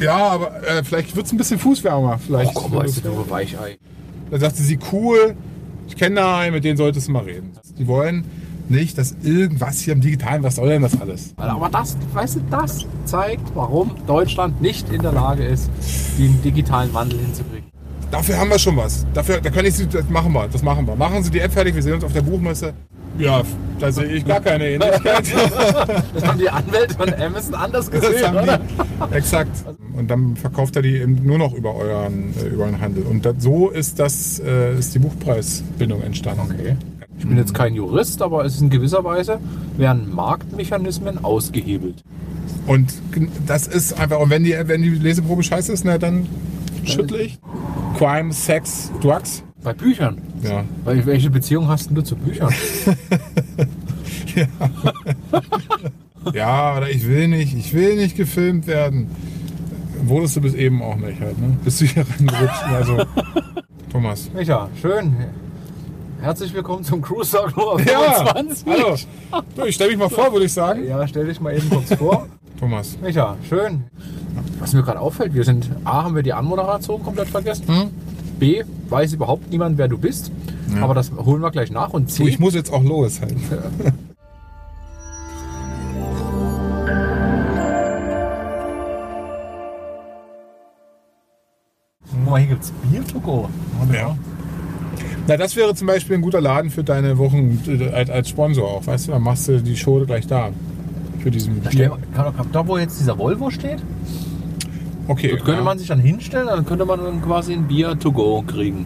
Ja, aber äh, vielleicht wird es ein bisschen fußwärmer. Vielleicht. Oh, komm, weißt du, du Weichei. Da sagte sie, cool, ich kenne da einen, mit denen solltest du mal reden. Die wollen nicht, dass irgendwas hier im Digitalen, was soll denn das alles? Aber das, weißt du, das zeigt, warum Deutschland nicht in der Lage ist, den digitalen Wandel hinzukriegen. Dafür haben wir schon was. Dafür, da kann ich Sie, das machen wir, das machen wir. Machen Sie die App fertig, wir sehen uns auf der Buchmesse. Ja, da sehe ich gar keine Ähnlichkeit. Das haben die Anwälte von Amazon anders gesehen, oder? die, exakt. Und dann verkauft er die eben nur noch über euren, äh, über euren Handel. Und das, so ist, das, äh, ist die Buchpreisbindung entstanden. Okay. Ich bin jetzt kein Jurist, aber es ist in gewisser Weise werden Marktmechanismen ausgehebelt. Und das ist einfach, und wenn die, wenn die Leseprobe scheiße ist, na, dann schüttle ich. Crime, Sex, Drugs. Bei Büchern. Ja. Weil, welche Beziehung hast denn du zu Büchern? Ja, oder ich will nicht, ich will nicht gefilmt werden. Wurdest du bis eben auch nicht halt, ne? Bist du hier reingerutscht? Also, Thomas. Micha, schön. Herzlich willkommen zum Cruise Talk Nummer Ja, 25. hallo. So, ich stelle mich mal vor, würde ich sagen. Ja, stell dich mal eben kurz vor. Thomas. Micha, schön. Was mir gerade auffällt, wir sind A, haben wir die Anmoderation komplett vergessen. Hm? B, weiß überhaupt niemand, wer du bist. Ja. Aber das holen wir gleich nach. Und C, Du, ich muss jetzt auch los halt. Guck mal, hier gibt's Bier to go. Ja. Na, das wäre zum Beispiel ein guter Laden für deine Wochen äh, als, als Sponsor auch, weißt du? Dann machst du die Show gleich da. Für diesen Da, stell, Bier. kann, kann, da, wo jetzt dieser Volvo steht, Okay, dort könnte ja. man sich dann hinstellen, dann könnte man dann quasi ein Bier to go kriegen.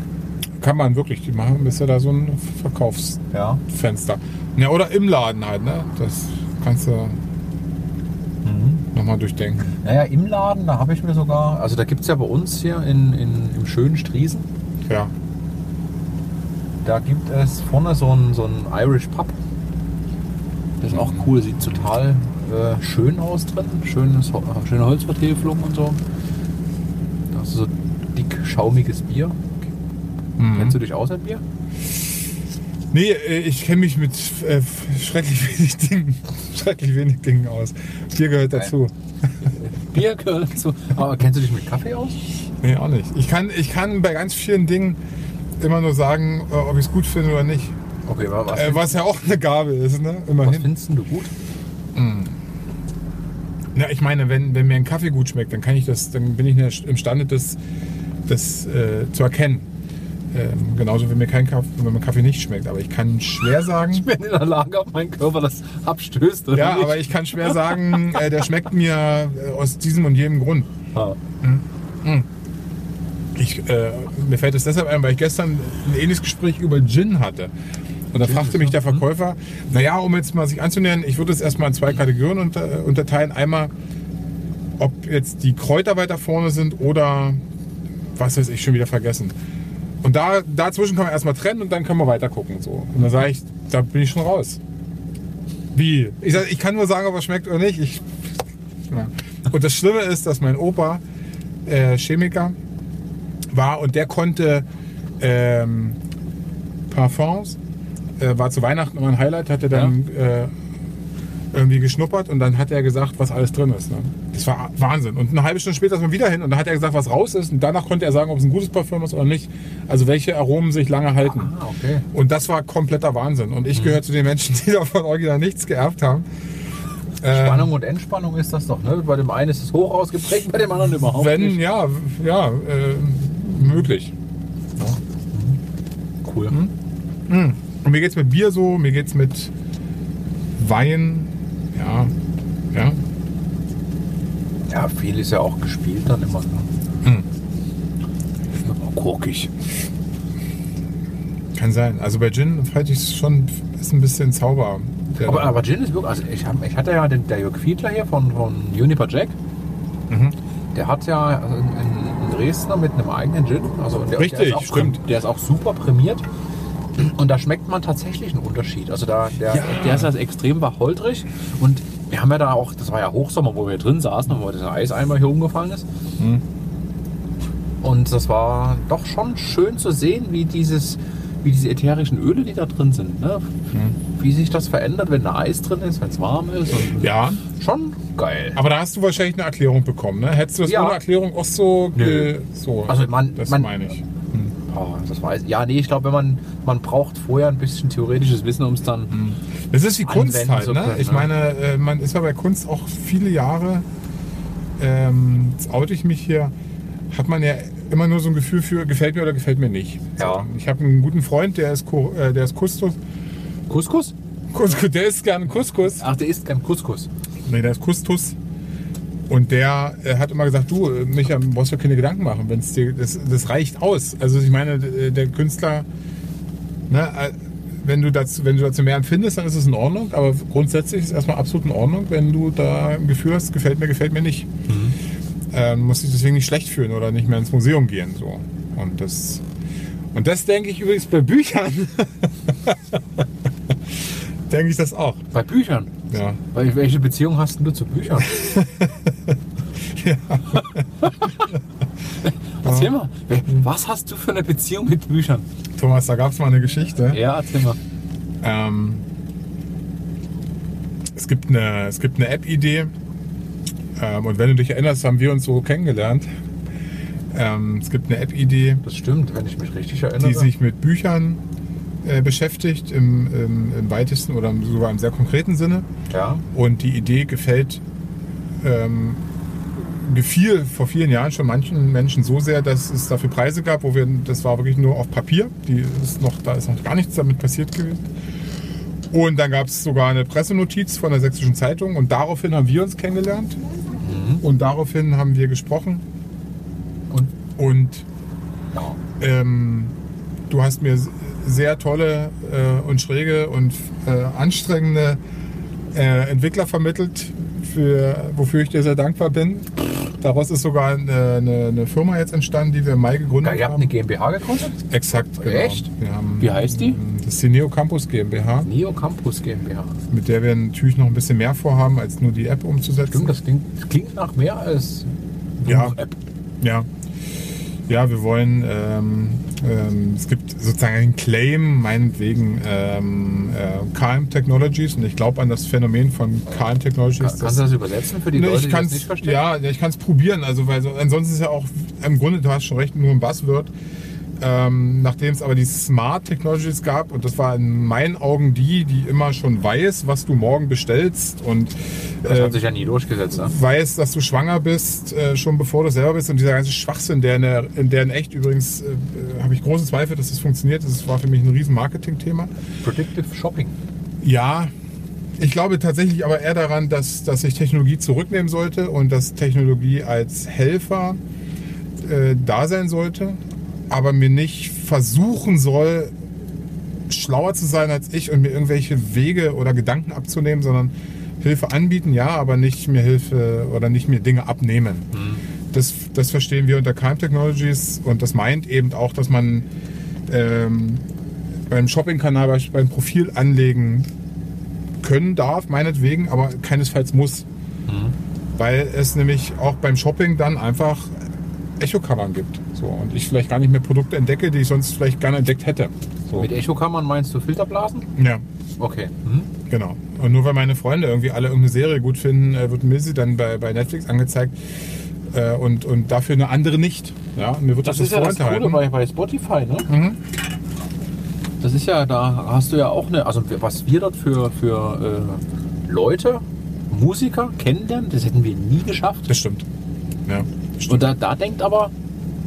kann man wirklich. Die machen ist ja da so ein Verkaufsfenster. Ja. Ja, oder im Laden halt, ne? Das kannst du Mhm. nochmal durchdenken. Naja, im Laden, da habe ich mir sogar, also da gibt es ja bei uns hier in, in, im schönen Striesen, Ja. da gibt es vorne so ein, so ein Irish Pub. Das ist auch cool, sieht total äh, schön aus drin. Schönes, äh, schöne Holzvertäfelung und so. Da hast du so dick schaumiges Bier. Mhm. Kennst du dich aus mit Bier? Nee, äh, ich kenne mich mit äh, schrecklich wenig Dingen, schrecklich wenig Dingen aus. Bier gehört dazu. Bier gehört dazu. Aber kennst du dich mit Kaffee aus? Nee, auch nicht. Ich kann, ich kann bei ganz vielen Dingen immer nur sagen, ob ich es gut finde oder nicht. Okay, wa- was, Äh, was ja auch eine Gabe ist, ne? was Immerhin. findest denn du gut? Ja, ich meine, wenn, wenn mir ein Kaffee gut schmeckt, dann kann ich das, dann bin ich imstande, das, das äh, zu erkennen. Ähm, genauso wie mir kein Kaffee, wenn mir Kaffee nicht schmeckt. Aber ich kann schwer sagen. Ich bin in der Lage, ob mein Körper das abstößt oder Ja, nicht. aber ich kann schwer sagen, äh, der schmeckt mir äh, aus diesem und jenem Grund. Ah. Ich, äh, mir fällt es deshalb ein, weil ich gestern ein ähnliches Gespräch über Gin hatte. Und da fragte mich der Verkäufer, naja, um jetzt mal sich anzunähern, ich würde es erstmal in zwei Kategorien unter, unterteilen. Einmal, ob jetzt die Kräuter weiter vorne sind oder was weiß ich, schon wieder vergessen. Und da, dazwischen kann man erstmal trennen und dann können wir weiter gucken. So. Und dann sage ich, da bin ich schon raus. Wie? Ich, sag, ich kann nur sagen, ob er schmeckt oder nicht. Ich, ja. Und das Schlimme ist, dass mein Opa äh, Chemiker war und der konnte ähm, Parfums, äh, war zu Weihnachten immer ein Highlight, hat er dann äh, irgendwie geschnuppert und dann hat er gesagt, was alles drin ist. Ne? Das war Wahnsinn. Und eine halbe Stunde später ist man wieder hin und dann hat er gesagt, was raus ist und danach konnte er sagen, ob es ein gutes Parfüm ist oder nicht. Also welche Aromen sich lange halten. Ah, okay. Und das war kompletter Wahnsinn. Und ich gehöre zu den Menschen, die davon original nichts geerbt haben. Ähm, Spannung und Entspannung ist das doch, ne? Bei dem einen ist es hoch ausgeprägt, bei dem anderen überhaupt Wenn, nicht. ja, ja, äh, möglich. Cool. Und mir geht's mit Bier so, mir geht's mit Wein, ja, ja. Ja, viel ist ja auch gespielt dann immer. Ne? Hm. Gurkig. Kann sein. Also bei Gin halte ich es schon, ist ein bisschen Zauber. der Aber, aber Gin ist wirklich, also ich, hab, ich hatte ja den, der Jörg Fiedler hier von, von Juniper Jack. Mhm. Der hat ja einen, einen Dresdner mit einem eigenen Gin. Also der, der Richtig, ist auch, stimmt. Der ist auch super prämiert. Und da schmeckt man tatsächlich einen Unterschied. Also da, der, Ja. der ist also extrem wachholtrig. Und wir haben ja da auch, das war ja Hochsommer, wo wir drin saßen und wo dieser Eiseimer hier umgefallen ist. Mhm. Und das war doch schon schön zu sehen, wie dieses, wie diese ätherischen Öle, die da drin sind, ne? wie sich das verändert, wenn da Eis drin ist, wenn es warm ist. Und ja, Schon Geil. Aber da hast du wahrscheinlich eine Erklärung bekommen, ne? Hättest du das Ja. ohne Erklärung auch so, Nö. so Also man- das man- meine ich. Oh, das weiß Ja, nee, ich glaube, wenn man, man braucht vorher ein bisschen theoretisches Wissen, um es dann. Das ist wie Kunst halt, ne? können, Ich ne? meine, äh, man ist ja bei Kunst auch viele Jahre, ähm, jetzt oute ich mich hier, hat man ja immer nur so ein Gefühl für, gefällt mir oder gefällt mir nicht. Ja. Ich habe einen guten Freund, der ist, äh, der ist Kustos, Couscous? Kus, der ist gern Couscous. Ach, der isst kein Couscous. Nee, der ist Kustus. Und der äh, hat immer gesagt, du, äh, Micha, brauchst du keine Gedanken machen, wenn's dir, das, das reicht aus. Also ich meine, d- der Künstler, ne, äh, wenn du, dazu, wenn du dazu mehr empfindest, dann ist es in Ordnung. Aber grundsätzlich ist es erstmal absolut in Ordnung, wenn du da ein Gefühl hast, gefällt mir, gefällt mir nicht. Ähm, musst dich deswegen nicht schlecht fühlen oder nicht mehr ins Museum gehen. So. Und das, und das denke ich übrigens bei Büchern. denke ich das auch. Bei Büchern. Ja. Welche Beziehung hast du zu Büchern? Erzähl mal, was hast du für eine Beziehung mit Büchern? Thomas, da gab es mal eine Geschichte. Ja, erzähl mal. Ähm, es gibt eine, es gibt eine App-Idee. Ähm, und wenn du dich erinnerst, haben wir uns so kennengelernt. Ähm, es gibt eine App-Idee, Das stimmt, wenn ich mich richtig erinnere. die sich mit Büchern äh, beschäftigt, im, im, im weitesten oder sogar im sehr konkreten Sinne. ja, Und die Idee gefällt, ähm, gefiel vor vielen Jahren schon manchen Menschen so sehr, dass es dafür Preise gab, wo wir, das war wirklich nur auf Papier, die ist noch, da ist noch gar nichts damit passiert gewesen. Und dann gab es sogar eine Pressenotiz von der Sächsischen Zeitung und daraufhin haben wir uns kennengelernt und daraufhin haben wir gesprochen und und ähm, du hast mir sehr tolle äh, und schräge und äh, anstrengende äh, Entwickler vermittelt, für, wofür ich dir sehr dankbar bin. Daraus ist sogar eine, eine, eine Firma jetzt entstanden, die wir im Mai Ja, gegründet ihr habt haben. eine GmbH gegründet? Exakt, genau. Echt? Haben, Wie heißt die? Das ist die Neo Campus GmbH, Neo Campus GmbH. mit der wir natürlich noch ein bisschen mehr vorhaben, als nur die App umzusetzen. Stimmt, das klingt, das klingt nach mehr als nur Ja. App. Ja. Ja, wir wollen, ähm, ähm, es gibt sozusagen einen Claim, meinetwegen ähm, äh, KM Technologies und ich glaube an das Phänomen von KM Technologies. Kann, kannst du das übersetzen für die Ne, Leute, ich die das nicht verstehen? ja, ja, ich kann es probieren. Also, weil so, ansonsten ist ja auch im Grunde, du hast schon recht, nur ein Buzzword. Ähm, Nachdem es aber die Smart Technologies gab, und das war in meinen Augen die, die immer schon weiß, was du morgen bestellst und Das äh, hat sich ja nie durchgesetzt. Ne? weiß, dass du schwanger bist, äh, schon bevor du selber bist. Und dieser ganze Schwachsinn, der in, der, in, der in echt übrigens, äh, äh, habe ich große Zweifel, dass das funktioniert. Das war für mich ein riesen Marketing-Thema. Predictive Shopping. Ja, ich glaube tatsächlich aber eher daran, dass, dass ich Technologie zurücknehmen sollte und dass Technologie als Helfer äh, da sein sollte, aber mir nicht versuchen soll, schlauer zu sein als ich und mir irgendwelche Wege oder Gedanken abzunehmen, sondern Hilfe anbieten, ja, aber nicht mir Hilfe oder nicht mir Dinge abnehmen. Das, das verstehen wir unter Keim Technologies und das meint eben auch, dass man ähm, beim Shopping-Kanal beim Profil anlegen können darf, meinetwegen, aber keinesfalls muss. Weil es nämlich auch beim Shopping dann einfach Echo-Covern gibt. So, und ich vielleicht gar nicht mehr Produkte entdecke, die ich sonst vielleicht gerne entdeckt hätte. So. Mit Echokammern meinst du Filterblasen? Ja, Okay. Mhm. genau. Und nur weil meine Freunde irgendwie alle irgendeine Serie gut finden, äh, wird mir sie dann bei, bei Netflix angezeigt äh, und, und dafür eine andere nicht. Ja, mir wird das, Das ist ja das Coole bei, bei Spotify, ne? Mhm. Das ist ja, da hast du ja auch eine, also was wir dort für, für äh, Leute, Musiker kennenlernen, das hätten wir nie geschafft. Das stimmt. Ja, stimmt. Und da, da denkt aber,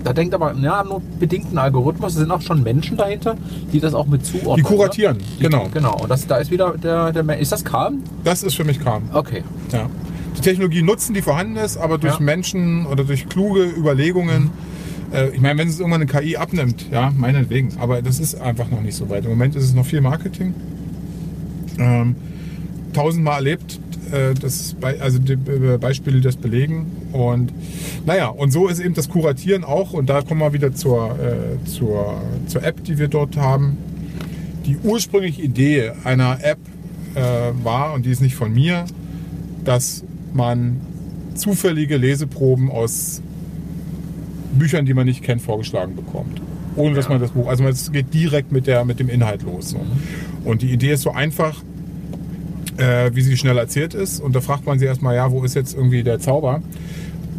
da denkt aber, ja, nur bedingt ein Algorithmus, es sind auch schon Menschen dahinter, die das auch mit zuordnen. Die kuratieren, ne? genau. Genau, und das, da ist wieder der, der, ist das Calm? Das ist für mich Kram. Okay. Ja. Die Technologie nutzen, die vorhanden ist, aber durch Ja. Menschen oder durch kluge Überlegungen. Äh, ich meine, wenn es irgendwann eine KI abnimmt, ja, meinetwegen. Aber das ist einfach noch nicht so weit. Im Moment ist es noch viel Marketing. Ähm, tausendmal erlebt, äh, das, Be- also die Be- Beispiele, die das belegen. Und naja, und so ist eben das Kuratieren auch. Und da kommen wir wieder zur, äh, zur, zur App, die wir dort haben. Die ursprüngliche Idee einer App äh, war, und die ist nicht von mir, dass man zufällige Leseproben aus Büchern, die man nicht kennt, vorgeschlagen bekommt. Ohne dass Ja. man das Buch, also es geht direkt mit, der, mit dem Inhalt los. So. Und die Idee ist so einfach, äh, wie sie schnell erzählt ist. Und da fragt man sich erstmal, ja, wo ist jetzt irgendwie der Zauber?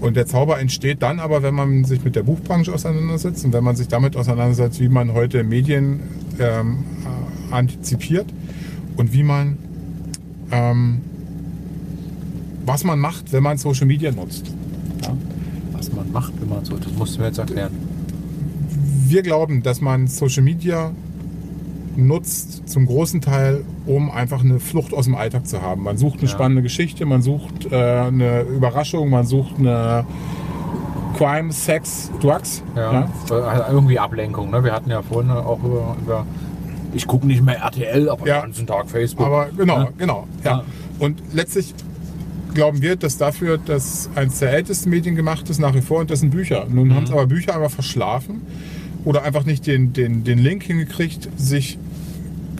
Und der Zauber entsteht dann aber, wenn man sich mit der Buchbranche auseinandersetzt und wenn man sich damit auseinandersetzt, wie man heute Medien ähm, äh, antizipiert und wie man, ähm, was man macht, wenn man Social Media nutzt. Ja. Was man macht, wenn man so, das musst du mir jetzt erklären. Wir glauben, dass man Social Media nutzt zum großen Teil, um einfach eine Flucht aus dem Alltag zu haben. Man sucht eine Ja. spannende Geschichte, man sucht äh, eine Überraschung, man sucht eine Crime, Sex, Drugs. Ja. Also irgendwie Ablenkung. Ne? Wir hatten ja vorhin auch über, über ich gucke nicht mehr RTL, aber Ja. den ganzen Tag Facebook. Aber genau, Ja. genau. Ja. Ja. Und letztlich glauben wir, dass dafür das eines der ältesten Medien gemacht ist nach wie vor und das sind Bücher. Nun Mhm. haben es aber Bücher einfach verschlafen oder einfach nicht den, den, den Link hingekriegt, sich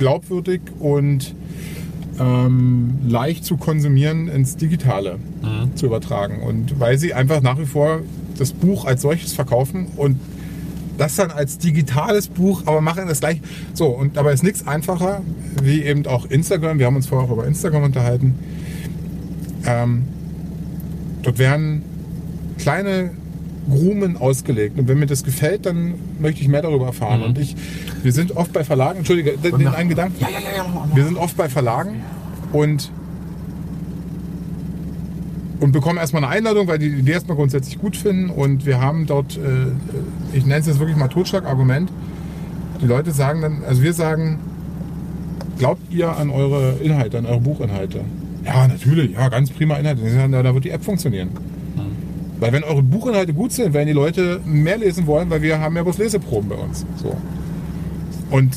glaubwürdig und ähm, leicht zu konsumieren ins Digitale Mhm. zu übertragen. Und weil sie einfach nach wie vor das Buch als solches verkaufen und das dann als digitales Buch, aber machen das gleich. So, und dabei ist nichts einfacher, wie eben auch Instagram. Wir haben uns vorher auch über Instagram unterhalten. Ähm, dort werden kleine Grumen ausgelegt. Und wenn mir das gefällt, dann möchte ich mehr darüber erfahren. Mhm. Und ich, wir sind oft bei Verlagen, entschuldige, den, den einen Gedanken. Ja, ja, ja, ja. Wir sind oft bei Verlagen und, und bekommen erstmal eine Einladung, weil die die Idee erstmal grundsätzlich gut finden. Und wir haben dort, äh, ich nenne es jetzt wirklich mal Totschlagargument. Die Leute sagen dann, also wir sagen, glaubt ihr an eure Inhalte, an eure Buchinhalte? Ja, natürlich, ja, ganz prima Inhalte. Sagen, na, Da wird die App funktionieren. Weil wenn eure Buchinhalte gut sind, werden die Leute mehr lesen wollen, weil wir haben ja bloß Leseproben bei uns. So. Und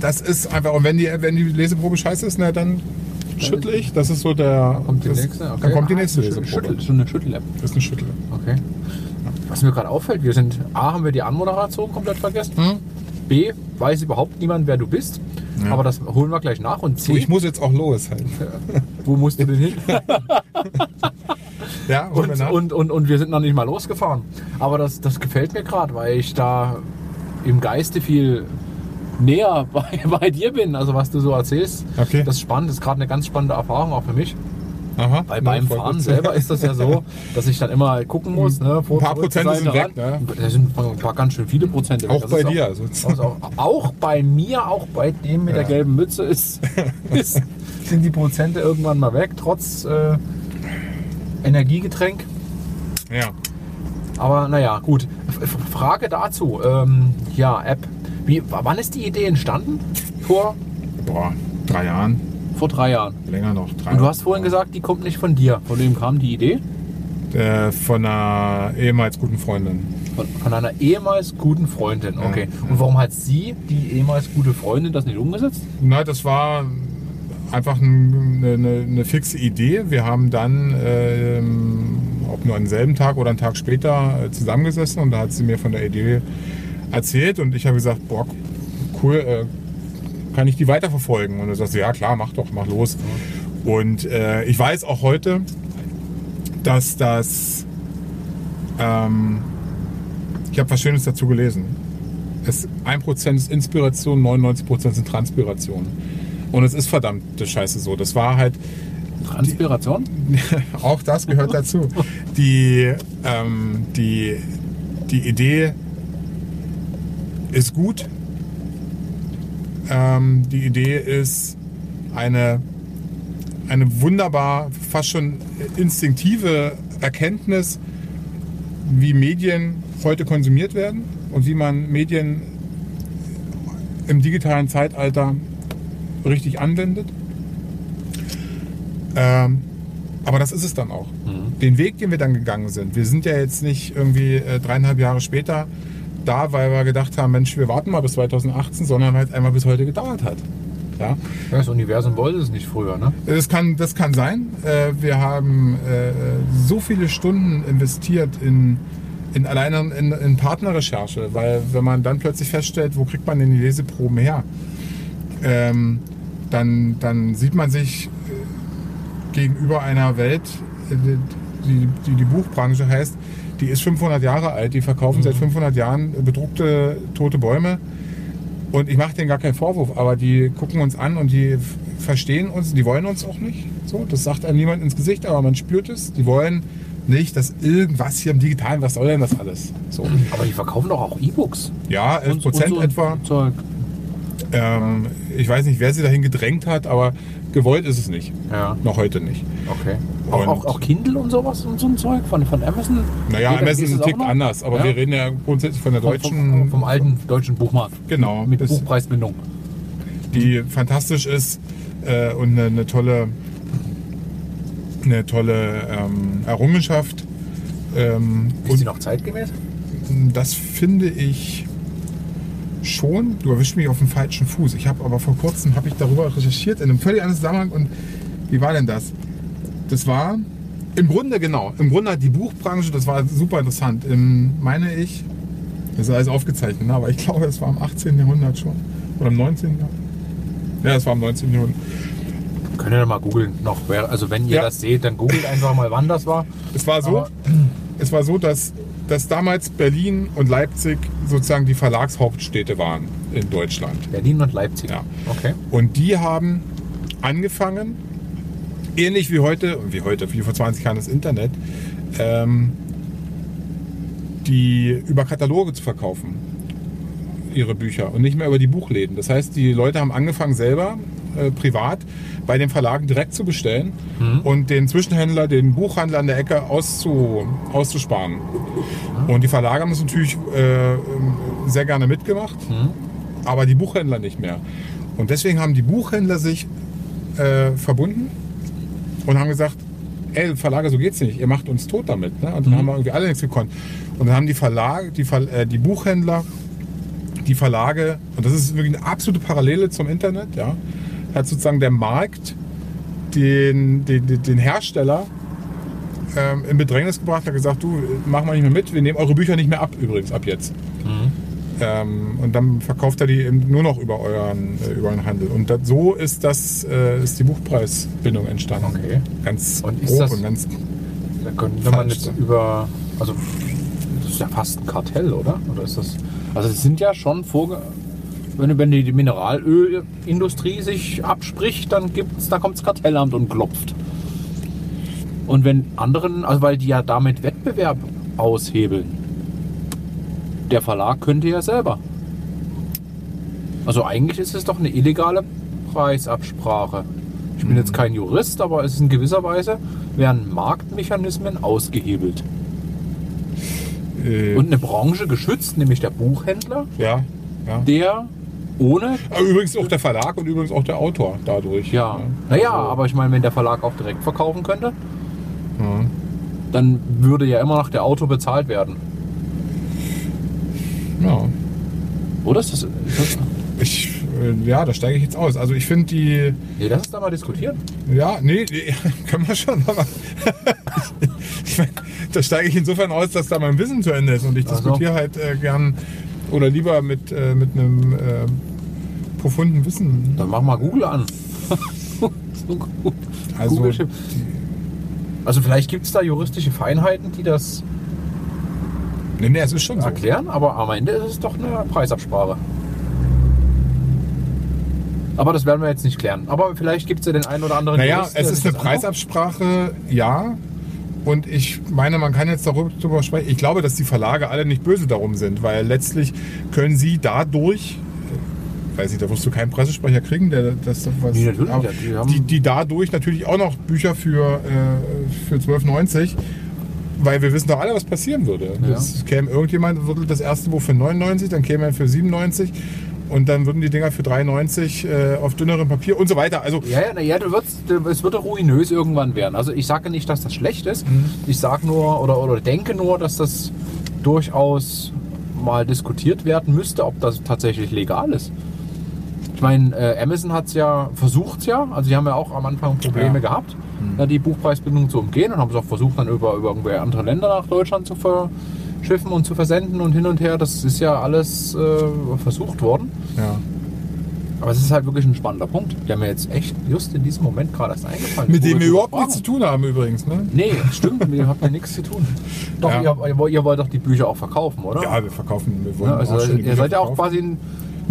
das ist einfach, und wenn die, wenn die Leseprobe scheiße ist, na, dann schüttle ich. Das ist so der. Kommt das? Okay. Dann kommt die Ah, nächste Schüttel, Leseprobe. Schüttel, so eine Schüttel-App. Das ist eine Schüttel. Okay. Was mir gerade auffällt, wir sind A, haben wir die Anmoderation komplett vergessen. Hm? B, weiß überhaupt niemand, wer du bist. Ja. Aber das holen wir gleich nach. Und C, So, ich muss jetzt auch los halt. wo musst du denn hin? Ja, holen wir und, nach. und, und, und wir sind noch nicht mal losgefahren. Aber das, das gefällt mir gerade, weil ich da im Geiste viel näher bei, bei dir bin. Also was du so erzählst, Okay. das ist spannend. Das ist gerade eine ganz spannende Erfahrung auch für mich. Aha. Weil Ja, beim Fahren gut. selber ist das ja so, dass ich dann immer gucken muss. Ne, vor, Ein paar Prozente sind weg, ne? Das sind ein paar ganz schön viele Prozente weg. Auch Das bei dir, also. Also auch, auch bei mir, auch bei dem mit der Ja. gelben Mütze ist, ist, sind die Prozente irgendwann mal weg, trotz äh, Energiegetränk. Ja. Aber naja, gut. Frage dazu. Ähm, ja, App. Wie, wann ist die Idee entstanden? Vor, Boah, drei Jahren. vor drei Jahren. Länger noch. Drei Und du hast vorhin gesagt, die kommt nicht von dir. Von wem kam die Idee? Äh, von einer ehemals guten Freundin. Von, von einer ehemals guten Freundin. Ja, Okay. ja. Und warum hat sie, die ehemals gute Freundin, das nicht umgesetzt? Na, das war einfach ein- eine, eine, fixe Idee. Wir haben dann, ähm, ob nur am selben Tag oder einen Tag später, äh, zusammengesessen und da hat sie mir von der Idee erzählt und ich habe gesagt, boah, cool, äh, kann ich die weiterverfolgen? Und er sagt, ja klar, mach doch, mach los. Und äh, ich weiß auch heute, dass das, ähm, ich habe was Schönes dazu gelesen. Es, 1% ist Inspiration, 99% sind Transpiration. Und es ist verdammte Scheiße so. Das war halt, Transpiration? auch das gehört dazu. Die, ähm, die, die Idee ist gut. Ähm, die Idee ist eine, eine wunderbar, fast schon instinktive Erkenntnis, wie Medien heute konsumiert werden und wie man Medien im digitalen Zeitalter richtig anwendet. Ähm, aber das ist es dann auch. Den Weg, den wir dann gegangen sind. Wir sind ja jetzt nicht irgendwie äh, dreieinhalb Jahre später da, weil wir gedacht haben, Mensch, wir warten mal bis 2018, sondern weil es einmal bis heute gedauert hat. Ja, das Universum wollte es nicht früher, ne? das kann, das kann sein. Äh, Wir haben äh, so viele Stunden investiert in, in alleine in, in Partnerrecherche, weil wenn man dann plötzlich feststellt, wo kriegt man denn die Leseproben her, ähm, dann, dann sieht man sich äh, gegenüber einer Welt, die, die die Buchbranche heißt, die ist 500 Jahre alt, die verkaufen seit 500 Jahren bedruckte tote Bäume Und ich mache denen gar keinen Vorwurf, aber die gucken uns an und die verstehen uns, die wollen uns auch nicht. So, das sagt einem niemand ins Gesicht, aber man spürt es. Die wollen nicht, dass irgendwas hier im Digitalen, was soll denn das alles? So. Aber die verkaufen doch auch E-Books. Ja, 11 Und- Prozent so etwa. Zeug. Ähm, ich weiß nicht, wer sie dahin gedrängt hat, aber gewollt ist es nicht. Ja, Noch heute nicht. okay. Auch, auch, auch Kindle und sowas und so ein Zeug von, von Amazon? Naja, Geht Amazon geht ist ein das auch Tick noch? anders, aber Ja? wir reden ja grundsätzlich von der Vom- deutschen, Vom, vom alten deutschen Buchmarkt. Genau, Mit Buchpreisbindung. die fantastisch ist äh, und eine, eine tolle, eine tolle ähm, Errungenschaft. Ähm, Ist die und noch zeitgemäß? das finde ich schon. Du erwischst mich auf dem falschen Fuß. Ich habe aber vor kurzem habe ich darüber recherchiert in einem völlig anderen Zusammenhang und wie war denn das? Das war im Grunde genau. Im Grunde hat die Buchbranche, das war super interessant. Im, meine ich, das ist alles aufgezeichnet, ne? aber ich glaube, es war im 18. Jahrhundert schon oder im 19. Jahrhundert. Ja, es war im 19. Jahrhundert. Könnt ihr mal googeln noch. Also wenn ihr Ja. das seht, dann googelt einfach mal, wann das war. Es war so, Aber- es war so, dass, dass damals Berlin und Leipzig sozusagen die Verlagshauptstädte waren in Deutschland. Berlin und Leipzig. Ja. Okay. Und die haben angefangen, ähnlich wie heute, wie heute, wie vor 20 Jahren das Internet, ähm, die über Kataloge zu verkaufen, ihre Bücher und nicht mehr über die Buchläden. Das heißt, die Leute haben angefangen selber äh, privat bei den Verlagen direkt zu bestellen und den Zwischenhändler, den Buchhandler an der Ecke auszu, auszusparen. Und die Verlage haben das natürlich äh, sehr gerne mitgemacht, aber die Buchhändler nicht mehr. Und deswegen haben die Buchhändler sich äh, verbunden und haben gesagt, ey, Verlage, so geht's nicht, ihr macht uns tot damit. Ne? Und dann haben wir irgendwie alle nichts gekonnt. Und dann haben die Verlage, die, Ver äh, die Buchhändler, die Verlage, und das ist wirklich eine absolute Parallele zum Internet, ja, hat sozusagen der Markt den, den, den- Hersteller ähm, in Bedrängnis gebracht, hat gesagt, du, mach mal nicht mehr mit, wir nehmen eure Bücher nicht mehr ab, übrigens, ab jetzt. Ähm, und dann verkauft er die eben nur noch über euren, äh, über euren Handel. Und das, so ist das, äh, ist die Buchpreisbindung entstanden. Okay. Ganz Und ist grob das- und ganz. Da könnte man jetzt über. Also, das ist ja fast ein Kartell, oder? Oder ist das. Also, es sind ja schon vorge. Wenn, wenn die Mineralölindustrie sich abspricht, dann gibt's, da kommt das Kartellamt und klopft. Und wenn anderen, also weil die ja damit Wettbewerb aushebeln, der Verlag könnte ja selber. Also eigentlich ist es doch eine illegale Preisabsprache. Ich bin jetzt kein Jurist, aber es ist in gewisser Weise werden Marktmechanismen ausgehebelt. Äh, Und eine Branche geschützt, nämlich der Buchhändler, ja, ja. der ohne. Aber übrigens auch der Verlag und übrigens auch der Autor dadurch. Ja, ne? naja, Also, aber ich meine, wenn der Verlag auch direkt verkaufen könnte, ja. dann würde ja immer noch der Autor bezahlt werden. ja. Oder ist das. Ist das Ich, ja, da steige ich jetzt aus. Also ich finde die, nee, lass uns da mal diskutieren. ja, nee, nee können wir schon, aber ich mein, da steige ich insofern aus, dass da mein Wissen zu Ende ist und ich Ach so. diskutiere halt äh, gern oder lieber mit, äh, mit einem äh, profunden Wissen. Dann mach mal Google an. so gut. Also, Google Chip. also vielleicht gibt es da juristische Feinheiten, die das nee, nee, es ist schon so. erklären, aber am Ende ist es doch eine Preisabsprache. Aber das werden wir jetzt nicht klären. Aber vielleicht gibt es ja den einen oder anderen. Naja, Juristen, es ist eine. Preisabsprache, ja. Und ich meine, man kann jetzt darüber sprechen. Ich glaube, dass die Verlage alle nicht böse darum sind, weil letztlich können sie dadurch, weiß ich, da wirst du keinen Pressesprecher kriegen, der das was. Nee, die die, dadurch natürlich auch noch Bücher für, äh, für 12,90. Weil wir wissen doch alle, was passieren würde. Ja. Es käme irgendjemand, würde das erste Buch für 99, dann käme er für 97 und dann würden die Dinger für 93 äh, auf dünnerem Papier und so weiter. Also Ja, ja, na ja du wirst, du- es wird ruinös irgendwann werden. Also ich sage nicht, dass das schlecht ist. Mhm. Ich sage nur oder, oder denke nur, dass das durchaus mal diskutiert werden müsste, ob das tatsächlich legal ist. Ich meine, äh, Amazon hat es ja versucht ja, also die haben ja auch am Anfang Probleme Ja. gehabt, ja, die Buchpreisbindung zu umgehen und haben es auch versucht, dann über, über irgendwelche andere Länder nach Deutschland zu verschiffen und zu versenden und hin und her. Das ist ja alles äh, versucht worden. ja. Aber es ist halt wirklich ein spannender Punkt, der mir jetzt echt just in diesem Moment gerade erst eingefallen ist. Mit dem wir überhaupt nichts zu tun haben übrigens, ne? Nee, stimmt, mit dem habt ihr nichts zu tun. Doch, Ja. ihr, ihr, wollt- doch die Bücher auch verkaufen, oder? Ja, wir verkaufen, wir wollen Ja, also ihr seid ja auch verkaufen. quasi ein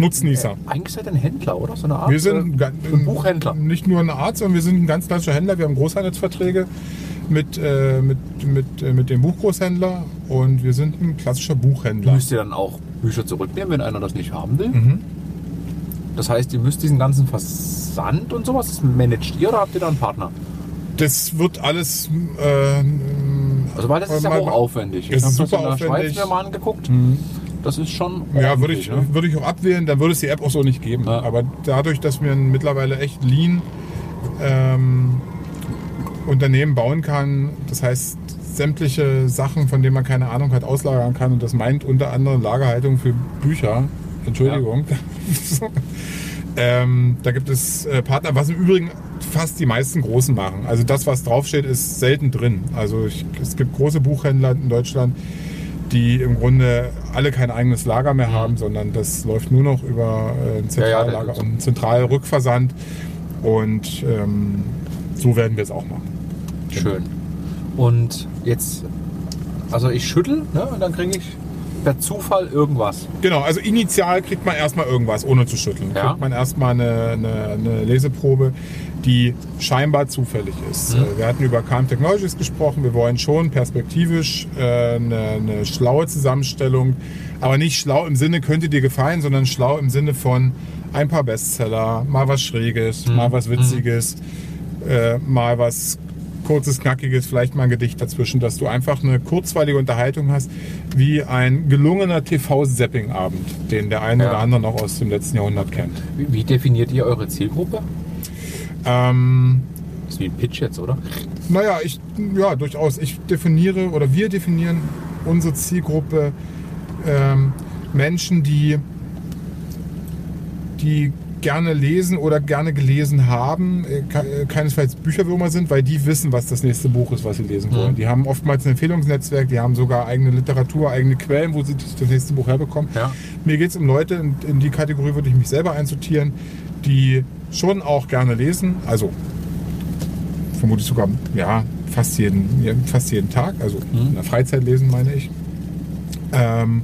Nutznießer. Eigentlich seid ihr ein Händler, oder? So eine Art. Wir sind äh, ein Buchhändler. Nicht nur eine Art, sondern wir sind ein ganz klassischer Händler. Wir haben Großhandelsverträge mit, äh, mit, mit, äh, mit dem Buchgroßhändler und wir sind ein klassischer Buchhändler. Müsst ihr dann auch Bücher zurücknehmen, wenn einer das nicht haben will? Mhm. Das heißt, ihr müsst diesen ganzen Versand und sowas, das managt ihr oder habt ihr da einen Partner? Das wird alles. Äh, Also weil das ist ja Mal- hochaufwendig. Es ist hab super das in der aufwendig. Schweiz mir mal angeguckt. Das ist schon ja, würde ich, ne? würde ich auch abwählen, dann würde es die App auch so nicht geben. Ja. Aber dadurch, dass wir ein mittlerweile echt lean ähm, Unternehmen bauen kann, das heißt sämtliche Sachen, von denen man keine Ahnung hat, auslagern kann und das meint unter anderem Lagerhaltung für Bücher. Entschuldigung. ähm, da gibt es äh, Partner, was im Übrigen fast die meisten Großen machen. Also das, was draufsteht, ist selten drin. Also ich, es gibt große Buchhändler in Deutschland, die im Grunde alle kein eigenes Lager mehr haben, sondern das läuft nur noch über äh, ein Mhm. Ja, ja, Zentrallager und einen Zentralrückversand. Und ähm, so werden wir es auch machen. Schön. Und jetzt, also ich schüttel ne, und dann kriege ich per Zufall irgendwas. Genau, also initial kriegt man erstmal irgendwas, ohne zu schütteln. Ja. Kriegt man erstmal eine, eine, eine Leseprobe, die scheinbar zufällig ist. Mhm. Wir hatten über Calm Technologies gesprochen. Wir wollen schon perspektivisch äh, eine, eine schlaue Zusammenstellung, aber nicht schlau im Sinne, könnte dir gefallen, sondern schlau im Sinne von ein paar Bestseller, mal was Schräges, Mhm. mal was Witziges, äh, mal was kurzes, knackiges, vielleicht mal ein Gedicht dazwischen, dass du einfach eine kurzweilige Unterhaltung hast, wie ein gelungener TV-Zapping-Abend, den der eine Ja. oder andere noch aus dem letzten Jahrhundert kennt. Wie, wie definiert ihr eure Zielgruppe? Ähm, Das ist wie ein Pitch jetzt, oder? naja, ich, ja, durchaus. Ich definiere oder wir definieren unsere Zielgruppe ähm, Menschen, die, die gerne lesen oder gerne gelesen haben, äh, äh, keinesfalls Bücherwürmer sind, weil die wissen, was das nächste Buch ist, was sie lesen wollen. Mhm. Die haben oftmals ein Empfehlungsnetzwerk, die haben sogar eigene Literatur, eigene Quellen, wo sie das nächste Buch herbekommen. Ja. Mir geht es um Leute, in, in die Kategorie würde ich mich selber einsortieren, die schon auch gerne lesen, also vermutlich sogar ja, fast, jeden, fast jeden Tag, also in der Freizeit lesen, meine ich. Ähm,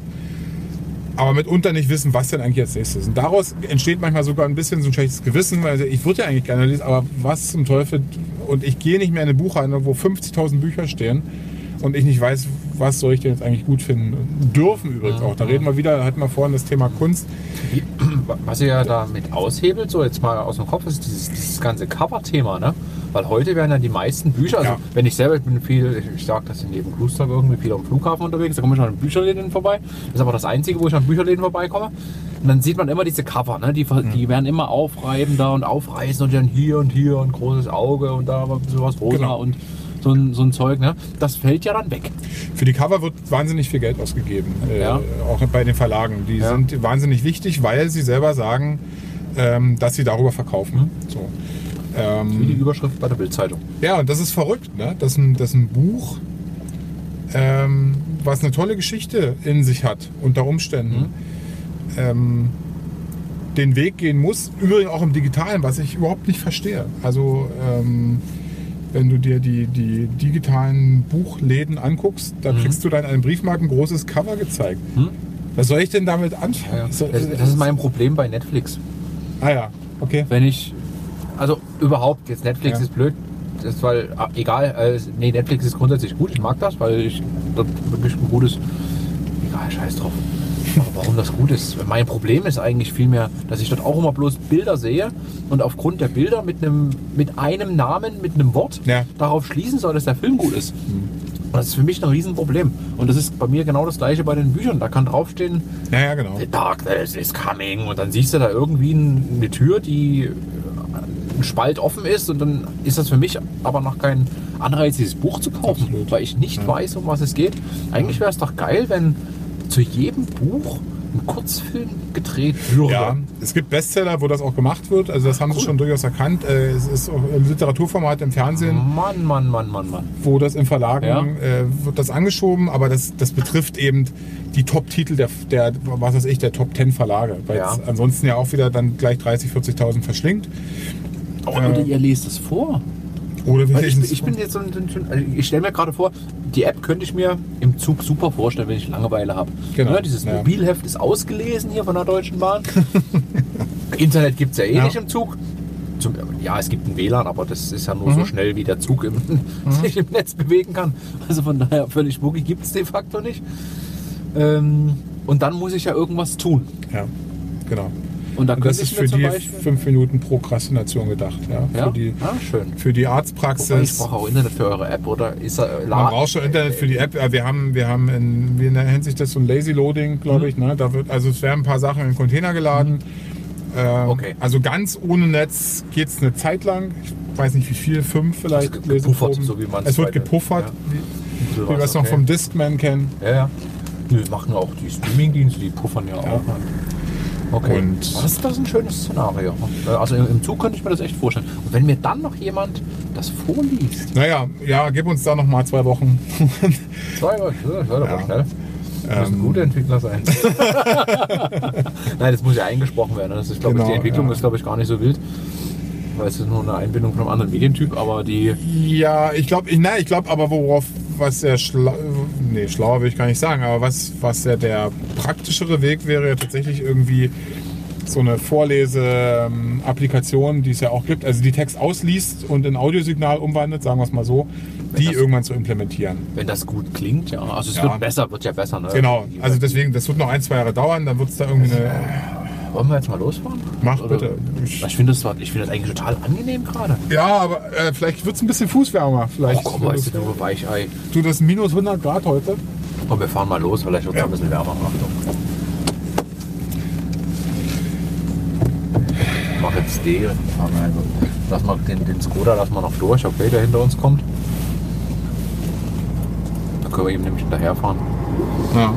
aber mitunter nicht wissen, was denn eigentlich als nächstes ist. Und daraus entsteht manchmal sogar ein bisschen so ein schlechtes Gewissen, weil ich würde ja eigentlich gerne lesen, aber was zum Teufel, und ich gehe nicht mehr in eine Buchhandlung, wo 50.000 Bücher stehen und ich nicht weiß, was soll ich denn jetzt eigentlich gut finden. Dürfen übrigens auch. Da reden wir wieder, da hatten wir vorhin das Thema Kunst. Was ihr ja damit aushebelt, so jetzt mal aus dem Kopf, ist dieses, dieses ganze Cover-Thema, ne? Weil heute werden ja die meisten Bücher, also Ja. wenn ich selber ich bin viel, ich, sag das in jedem Kloster irgendwie viel am Flughafen unterwegs, da komme ich an den Bücherläden vorbei. Das ist aber das Einzige, wo ich an Bücherläden vorbeikomme. Und dann sieht man immer diese Cover, ne? Die, die werden immer aufreibender und aufreißen und dann hier und hier ein großes Auge und da ein bisschen was rosa Genau. und so ein, so ein Zeug, ne? Das fällt ja dann weg. Für die Cover wird wahnsinnig viel Geld ausgegeben, äh, Ja. auch bei den Verlagen. Die Ja. sind wahnsinnig wichtig, weil sie selber sagen, ähm, dass sie darüber verkaufen. So. Wie die Ähm, Überschrift bei der Bildzeitung. ja, und das ist verrückt, ne? dass, ein, dass ein Buch, ähm, was eine tolle Geschichte in sich hat, unter Umständen, ähm, den Weg gehen muss. Übrigens auch im Digitalen, was ich überhaupt nicht verstehe. Also ähm, wenn du dir die, die digitalen Buchläden anguckst, da kriegst du dann einen Briefmarken großes Cover gezeigt. Hm? Was soll ich denn damit anfangen? Ja, Das, das ist mein Problem bei Netflix. Ah ja, okay. wenn ich, also überhaupt, jetzt Netflix Ja. ist blöd, das ist, weil, ah, egal, äh, nee, Netflix ist grundsätzlich gut, ich mag das, weil ich dort wirklich ein gutes, egal, scheiß drauf. Aber warum das gut ist? Mein Problem ist eigentlich vielmehr, dass ich dort auch immer bloß Bilder sehe und aufgrund der Bilder mit einem, mit einem Namen, mit einem Wort Ja. darauf schließen soll, dass der Film gut ist. Und das ist für mich ein Riesenproblem. Und das ist bei mir genau das gleiche bei den Büchern. Da kann draufstehen, Ja, ja, genau. The Darkness is coming und dann siehst du da irgendwie ein- eine Tür, die äh, ein Spalt offen ist und dann ist das für mich aber noch kein Anreiz, dieses Buch zu kaufen, Absolut. weil ich nicht weiß, um was es geht. Eigentlich wäre es doch geil, wenn zu jedem Buch ein Kurzfilm gedreht würde. Ja, es gibt Bestseller, wo das auch gemacht wird. Also das haben sie Cool. schon durchaus erkannt. Äh, Es ist auch im Literaturformat im Fernsehen, Mann, Mann, Mann, Mann, Mann. wo das in Verlagen Ja. äh, wird das angeschoben, aber das, das betrifft eben die Top-Titel der, der, was weiß ich, der Top 10 Verlage. Weil Ja. es ansonsten ja auch wieder dann gleich 30.000, 40.000 verschlingt. Oh, Äh. Ihr lest es vor. Oder wirklich ich, ich bin jetzt so ein, so also ich stelle mir gerade vor, die App könnte ich mir im Zug super vorstellen, wenn ich Langeweile habe. Genau, Ja, dieses ja. Mobilheft ist ausgelesen hier von der Deutschen Bahn. Internet gibt es ja eh Ja. nicht im Zug. Zum, ja, es gibt ein WLAN, aber das ist ja nur so Mhm. schnell, wie der Zug im, sich im Netz bewegen kann. Also von daher völlig Boogie gibt es de facto nicht. Ähm, und dann muss ich ja irgendwas tun. ja, genau. Und da Und das ist für die Beispiel... fünf Minuten Prokrastination gedacht. Ja, Ja? Für, die, ah, schön. für die Wobei, ich Arztpraxis. brauche auch Internet für eure App, oder? Ist, er, äh, Man braucht schon Internet für die App. Ja, Wir haben, wir haben in, wie nennt sich das so ein Lazy Loading, glaube Mhm. ich. Ne? Da wird, also es werden ein paar Sachen in den Container geladen. Ähm, Okay. Also ganz ohne Netz geht es eine Zeit lang. Ich weiß nicht wie viel, fünf vielleicht. Also gepuffert, so wie man's Es wird bei den- gepuffert, ja. wie, wie wir es noch okay. vom Discman kennen. Ja, ja. Die machen auch die Streamingdienste, die puffern ja, auch. Okay. Und- das, ist, das ist ein schönes Szenario. Äh, Also im Zug könnte ich mir das echt vorstellen. Und wenn mir dann noch jemand das vorliest. Naja, ja, gib uns da noch mal zwei Wochen. Zwei Wochen, das aber Ja. schnell. Das müssen Ähm. gute Entwickler sein. Nein, das muss ja eingesprochen werden. Das ist, glaube ich, Genau, die Entwicklung ja. ist, glaube ich, gar nicht so wild. Weil es ist nur eine Einbindung von einem anderen Medientyp, aber die. Ja, ich glaube, ich, ich glaube aber, worauf, was der schla nee, schlauer will ich gar nicht sagen, aber was, was ja der praktischere Weg wäre, ja tatsächlich irgendwie so eine Vorlese-Applikation, die es ja auch gibt, also die Text ausliest und in Audiosignal umwandelt, sagen wir es mal so, die das- irgendwann zu implementieren. Wenn das gut klingt, ja. Also es Ja. wird besser, wird ja besser. Ne? Genau, also deswegen, das wird noch ein, zwei Jahre dauern, dann wird es da irgendwie eine. Wollen wir jetzt mal losfahren? Mach Oder- bitte. Ich finde das, ich finde das eigentlich total angenehm gerade. Ja, aber äh, vielleicht wird es ein bisschen fußwärmer. Vielleicht. Oh, komm, weißt du, nur Weichei. du, das sind minus 100 Grad heute. Komm, wir fahren mal los, vielleicht wird es Ja. ein bisschen wärmer. Achtung. Ich mach jetzt D. Also. Lass mal den, den Skoda lass mal noch durch, okay, der hinter uns kommt. Dann können wir ihm nämlich hinterherfahren. Ja.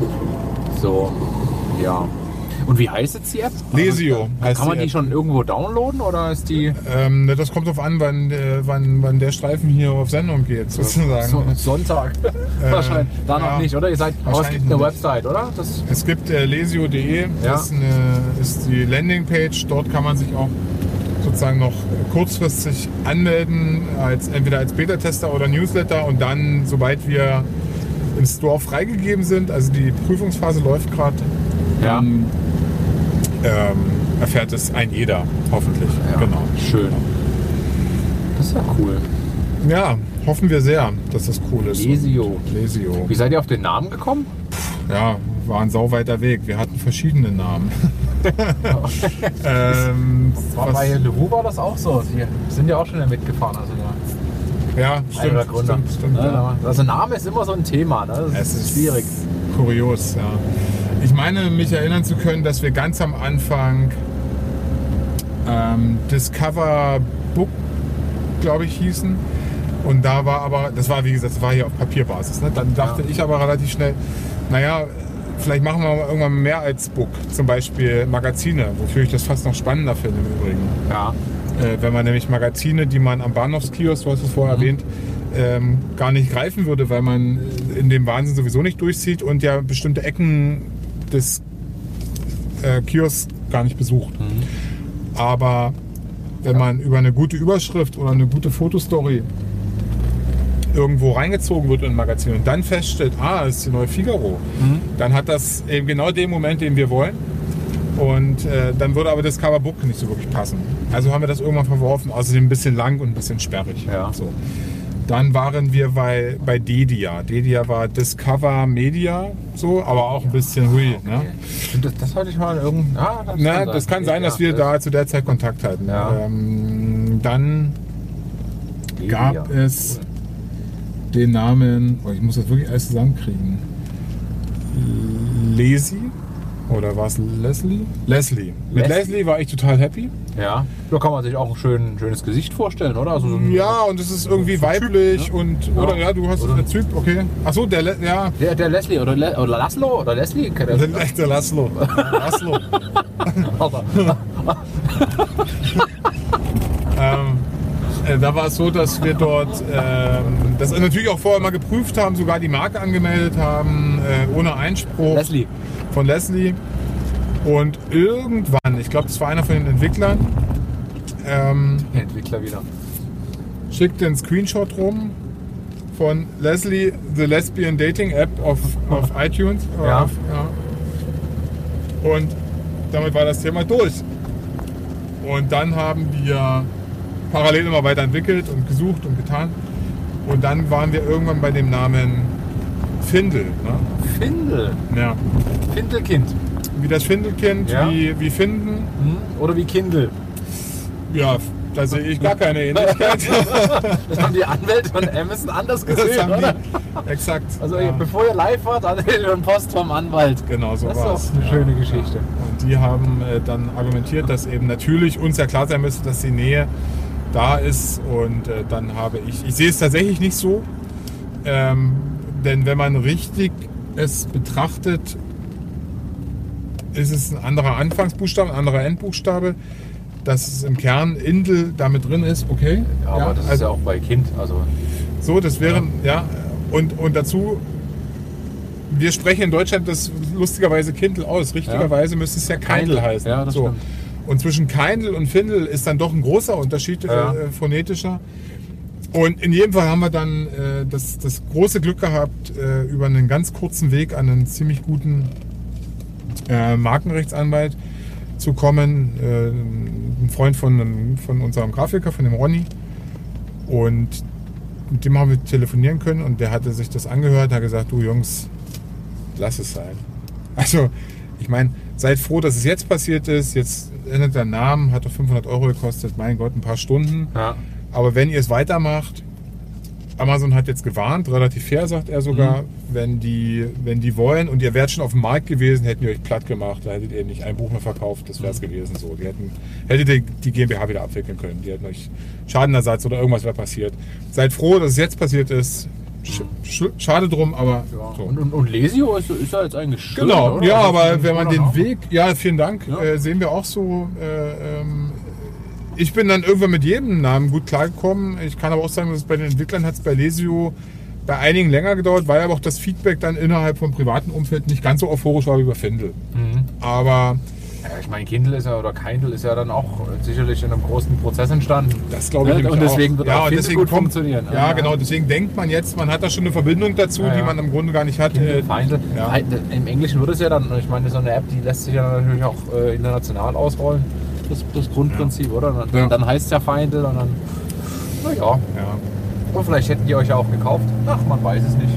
So, ja. Und wie heißt jetzt die App? Lesio Kann heißt man die die schon irgendwo downloaden oder ist die Ähm, das kommt darauf an, wann, äh, wann, wann der Streifen hier auf Sendung geht, sozusagen. so, Sonntag? Wahrscheinlich. Da noch ja. nicht, oder? Ihr seid, aber es gibt eine noch Website, oder? Das, Es gibt äh, lesio.de, Ja. das ist, eine, ist die Landingpage. Dort kann man sich auch sozusagen noch kurzfristig anmelden, als, entweder als Beta-Tester oder Newsletter und dann, sobald wir im Store freigegeben sind, also die Prüfungsphase läuft gerade, Ja. Ähm, erfährt es ein jeder, hoffentlich. ja, Genau. schön. Das ist ja cool. Ja, hoffen wir sehr, dass das cool ist. Lesio. Lesio. Wie seid ihr auf den Namen gekommen? Ja, war ein sauweiter Weg. Wir hatten verschiedene Namen. ähm, War was- bei Leroux war das auch so. Sie sind ja auch schon mitgefahren. Also ja, ja, stimmt, stimmt, stimmt, Ne, ja. Also Name ist immer so ein Thema. Ne? Das Es ist schwierig. Kurios, ja. Ich meine, mich erinnern zu können, dass wir ganz am Anfang ähm, Discover Book, glaube ich, hießen. Und da war aber, das war wie gesagt, das war hier auf Papierbasis. Ne? Dann dachte Ja. ich aber relativ schnell, naja, vielleicht machen wir mal irgendwann mehr als Book. Zum Beispiel Magazine, wofür ich das fast noch spannender finde im Übrigen. Ja. Äh, wenn man nämlich Magazine, die man am Bahnhofskiosk, du hast es vorher Mhm. erwähnt, ähm, gar nicht greifen würde, weil man in dem Wahnsinn sowieso nicht durchzieht und ja bestimmte Ecken des äh, Kiosks gar nicht besucht. Mhm. Aber wenn man über eine gute Überschrift oder eine gute Fotostory irgendwo reingezogen wird in ein Magazin und dann feststellt, ah, das ist die neue Figaro, Mhm. dann hat das eben genau den Moment, den wir wollen. Und äh, dann würde aber das Coverbook nicht so wirklich passen. Also haben wir das irgendwann verworfen. Außerdem ein bisschen lang und ein bisschen sperrig. Ja. So. Dann waren wir bei, bei Dedia. Dedia war Discover Media, so, aber auch ein bisschen hui. Ne? Okay. Das, das hatte ich mal in irgendeinem. Ah, das Na, das kann sein, dass wir da zu der Zeit Kontakt hatten. Ja. Ähm, dann Media. gab es den Namen, oh, ich muss das wirklich alles zusammenkriegen. Lesi oder war es Leslie? Leslie. Mit Leslie. Leslie war ich total happy. Ja. Da kann man sich auch ein schön, schönes Gesicht vorstellen, oder? Also so ein, Ja, und es ist irgendwie weiblich und Ja. oder ja, du hast der Typ, okay. Ach so, der Le ja, Der, der Leslie oder, Le oder Laszlo oder Leslie? Der, ihr- der Laszlo. Laszlo. Ähm, äh, da war es so, dass wir dort ähm, das natürlich auch vorher mal geprüft haben, sogar die Marke angemeldet haben, äh, ohne Einspruch Leslie. Von Leslie. Und irgendwann, ich glaube, das war einer von den Entwicklern, ähm, Entwickler wieder. schickte einen Screenshot rum von Leslie, the Lesbian Dating App auf, auf iTunes. Ja. Auf, ja. Und damit war das Thema durch. Und dann haben wir parallel immer weiterentwickelt und gesucht und getan. Und dann waren wir irgendwann bei dem Namen Findel. Ne? Findel. Ja. Findelkind. Wie das Findelkind, Ja. wie, wie Finden. Hm? Oder wie Kindle. Ja, da sehe ich gar keine Ähnlichkeit. Das haben die Anwälte von Amazon anders gesehen, Das oder? die, exakt. Also ja. bevor ihr live wart, ihr schon Post vom Anwalt. Genau, so Das war ist doch eine schöne Geschichte. Und die haben äh, dann argumentiert, dass eben natürlich uns ja klar sein müsste, dass die Nähe da ist. Und äh, dann habe ich, ich sehe es tatsächlich nicht so. Ähm, denn wenn man richtig es betrachtet, ist es ein anderer Anfangsbuchstabe, ein anderer Endbuchstabe. Dass es im Kern Indel damit drin ist, okay. Ja, aber das ist also ja auch bei Kind. Also so, das wären, ja, und, und dazu, wir sprechen in Deutschland das lustigerweise Kindle aus. Richtigerweise müsste es ja Keindl heißen. ja, das so. stimmt. Und zwischen Keindl und Findel ist dann doch ein großer Unterschied Ja. äh, phonetischer. Und in jedem Fall haben wir dann äh, das, das große Glück gehabt, äh, über einen ganz kurzen Weg an einen ziemlich guten äh, Markenrechtsanwalt zu kommen. Äh, ein Freund von, von unserem Grafiker, von dem Ronny. Und mit dem haben wir telefonieren können und der hatte sich das angehört, hat gesagt, du Jungs, lass es sein. Also, ich meine, seid froh, dass es jetzt passiert ist. Jetzt ändert der Namen, hat doch 500 Euro gekostet. Mein Gott, ein paar Stunden. ja. Aber wenn ihr es weitermacht, Amazon hat jetzt gewarnt, relativ fair, sagt er sogar, wenn, die, wenn die wollen und ihr wärt schon auf dem Markt gewesen, hätten die euch platt gemacht, da hättet ihr nicht ein Buch mehr verkauft, das wäre es gewesen so. Die hätten, hättet ihr die GmbH wieder abwickeln können, die hätten euch Schadenersatz oder irgendwas wäre passiert. Seid froh, dass es jetzt passiert ist. Sch sch schade drum, aber Ja. so. Und, und, und Lesio ist, ist ja jetzt eigentlich schön. Genau, oder? ja, Also, aber wenn man den Weg, ja, vielen Dank, Ja. äh, sehen wir auch so. Äh, ähm, ich bin dann irgendwann mit jedem Namen gut klargekommen. Ich kann aber auch sagen, dass es bei den Entwicklern hat es bei Lesio bei einigen länger gedauert, weil aber auch das Feedback dann innerhalb vom privaten Umfeld nicht ganz so euphorisch war wie bei Findel. Mhm. Aber Ja, ich meine, Kindle ist ja oder Kindle ist ja dann auch sicherlich in einem großen Prozess entstanden. das glaube ich Ja, nämlich und deswegen auch. wird ja, auch deswegen gut kommt, funktionieren. Ja, Ja. genau. Deswegen denkt man jetzt, man hat da schon eine Verbindung dazu, Ja, die man im Grunde gar nicht hat. Äh, Feinde. Im Englischen wird es ja dann, ich meine, so eine App, die lässt sich ja natürlich auch äh, international ausrollen. Das, das Grundprinzip, oder? Dann, Ja. dann heißt es ja Feinde und dann. Naja. ja. Und vielleicht hätten die euch ja auch gekauft. Ach, man weiß es nicht.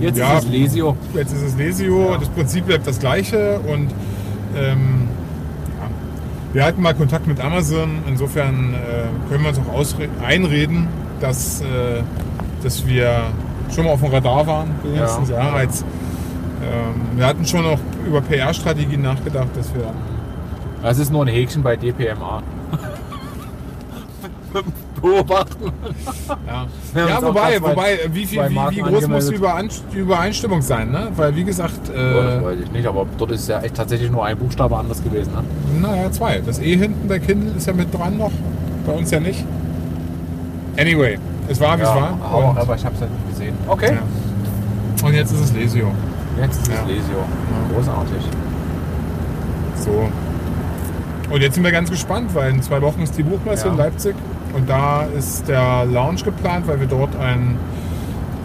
Jetzt Ja. ist es Lesio. Jetzt ist es Lesio, Ja. das Prinzip bleibt das gleiche und ähm, ja. wir hatten mal Kontakt mit Amazon, insofern äh, können wir uns auch einreden, dass, äh, dass wir schon mal auf dem Radar waren, wenigstens. Ja. Ja. als, ähm, wir hatten schon auch über PR-Strategien nachgedacht, dass wir Das ist nur ein Häkchen bei DPMA. Beobachten. Ja, ja wobei, wobei, wie, viel, wie, wie groß muss die Übereinstimmung sein? Ne? Weil, wie gesagt, Ja, das äh, weiß ich nicht, aber dort ist ja echt tatsächlich nur ein Buchstabe anders gewesen. Ne? naja, zwei. Das E hinten bei Kindle ist ja mit dran noch, bei uns ja nicht. Anyway, es war, wie es war. aber, Und, aber ich habe es ja nicht gesehen. Okay. ja. Und jetzt ist es Lesio. Jetzt ist Ja. es Lesio. Großartig. So. Und jetzt sind wir ganz gespannt, weil in zwei Wochen ist die Buchmesse Ja. in Leipzig und da ist der Launch geplant, weil wir dort einen,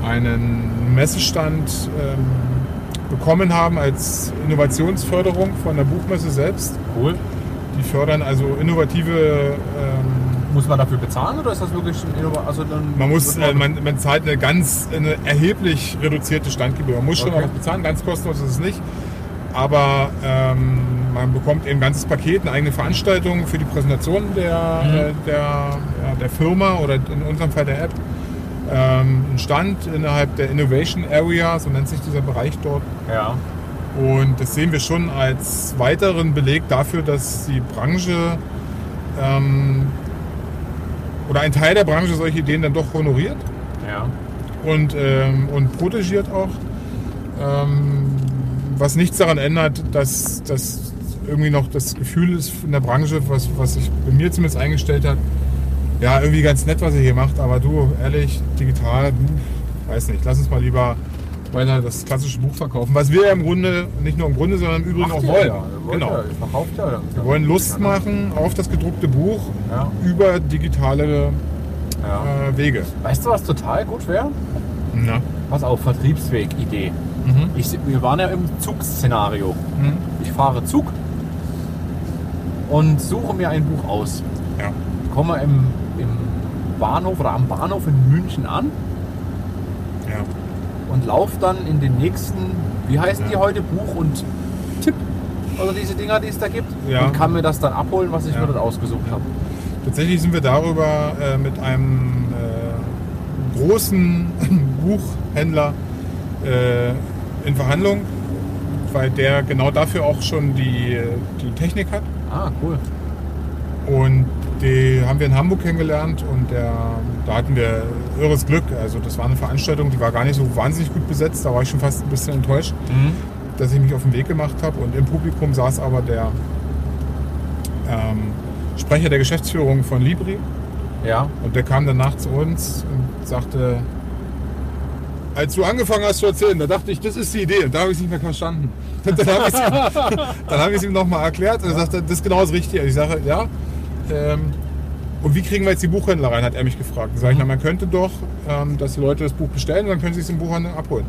einen Messestand ähm, bekommen haben als Innovationsförderung von der Buchmesse selbst. Cool. Die fördern also innovative. Ähm, Muss man dafür bezahlen oder ist das wirklich ein also dann man muss, äh, man, man zahlt eine ganz, eine erheblich reduzierte Standgebühr. Man muss schon Okay. noch was bezahlen, ganz kostenlos ist es nicht. Aber ähm, man bekommt eben ein ganzes Paket, eine eigene Veranstaltung für die Präsentation der, Mhm. äh, der, ja, der Firma oder in unserem Fall der App. Ähm, ein Stand innerhalb der Innovation Area, so nennt sich dieser Bereich dort. Ja. Und das sehen wir schon als weiteren Beleg dafür, dass die Branche ähm, oder ein Teil der Branche solche Ideen dann doch honoriert Ja. und, ähm, und protegiert auch. Ähm, was nichts daran ändert, dass, dass irgendwie noch das Gefühl ist in der Branche, was, was sich bei mir zumindest eingestellt hat, ja, irgendwie ganz nett, was ihr hier macht, aber du, ehrlich, digital, hm, weiß nicht, lass uns mal lieber weiter das klassische Buch verkaufen, was wir ja im Grunde, nicht nur im Grunde, sondern im Übrigen auch wollen. Ja, genau. Ja, verkauft ja. Wir wollen Lust machen auf das gedruckte Buch Ja. über digitale Ja. äh, Wege. Weißt du, was total gut wäre? Na. Pass auf, Vertriebsweg-Idee. Mhm. Ich, wir waren ja im Zugszenario. Mhm. Ich fahre Zug und suche mir ein Buch aus. Ja. Komme im, im Bahnhof oder am Bahnhof in München an Ja. und laufe dann in den nächsten, wie heißen die Ja. heute, Buch und Tipp oder diese Dinger, die es da gibt Ja. und kann mir das dann abholen, was ich mir dort ausgesucht habe. Tatsächlich sind wir darüber äh, mit einem äh, großen Buchhändler äh, in Verhandlung, weil der genau dafür auch schon die, die Technik hat. Ah, cool. Und die haben wir in Hamburg kennengelernt und der, da hatten wir irres Glück. Also das war eine Veranstaltung, die war gar nicht so wahnsinnig gut besetzt. Da war ich schon fast ein bisschen enttäuscht, dass ich mich auf den Weg gemacht habe. Und im Publikum saß aber der ähm, Sprecher der Geschäftsführung von Libri. Ja. Und der kam danach zu uns und sagte, als du angefangen hast zu erzählen, da dachte ich, das ist die Idee. Da habe ich es nicht mehr verstanden. Dann habe ich es hab ihm nochmal erklärt und er sagte, das ist genau das Richtige. Ich sage, ja. Ähm, und wie kriegen wir jetzt die Buchhändler rein, hat er mich gefragt. Dann sage ich, na, man könnte doch, ähm, dass die Leute das Buch bestellen und dann können sie es im Buchhandel abholen.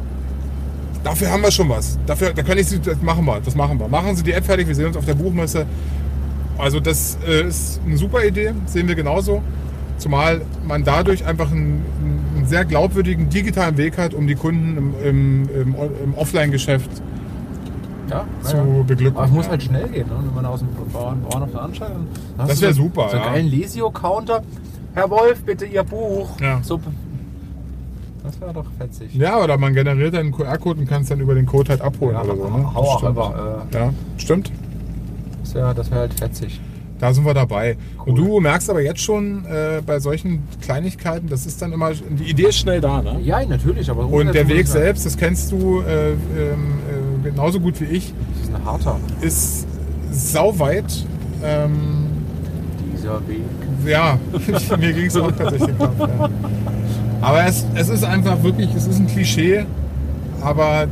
Dafür haben wir schon was. Dafür, da kann ich sie, das machen wir, das machen wir. Machen Sie die App fertig, wir sehen uns auf der Buchmesse. Also das äh, ist eine super Idee, sehen wir genauso. Zumal man dadurch einfach einen, einen sehr glaubwürdigen digitalen Weg hat, um die Kunden im, im, im, im Offline-Geschäft Ja, zu ja. beglücken. Aber es muss halt schnell gehen, ne? wenn man aus dem Bauern Bauernhof da anschaltet. Das du wär so- super, So einen ja. geilen Lesio-Counter. Herr Wolf, bitte Ihr Buch. Ja. So, das wäre doch fetzig. Ja, oder man generiert einen QR-Code und kann es dann über den Code halt abholen Ja, oder so. Ne? hau auch Stimmt. einfach, äh, Ja, stimmt. Das wäre das wär halt fetzig. Da sind wir dabei. Und Cool. du merkst aber jetzt schon äh, bei solchen Kleinigkeiten, das ist dann immer, die Idee ist schnell da, ne? Ja, natürlich, aber Und der Weg selbst, das kennst du äh, ähm, äh, genauso gut wie ich, Das ist ein harter. ist sauweit. Ähm, Dieser Weg. ja, mir ging es auch tatsächlich. Kopf, ja. Aber es, es ist einfach wirklich, es ist ein Klischee, aber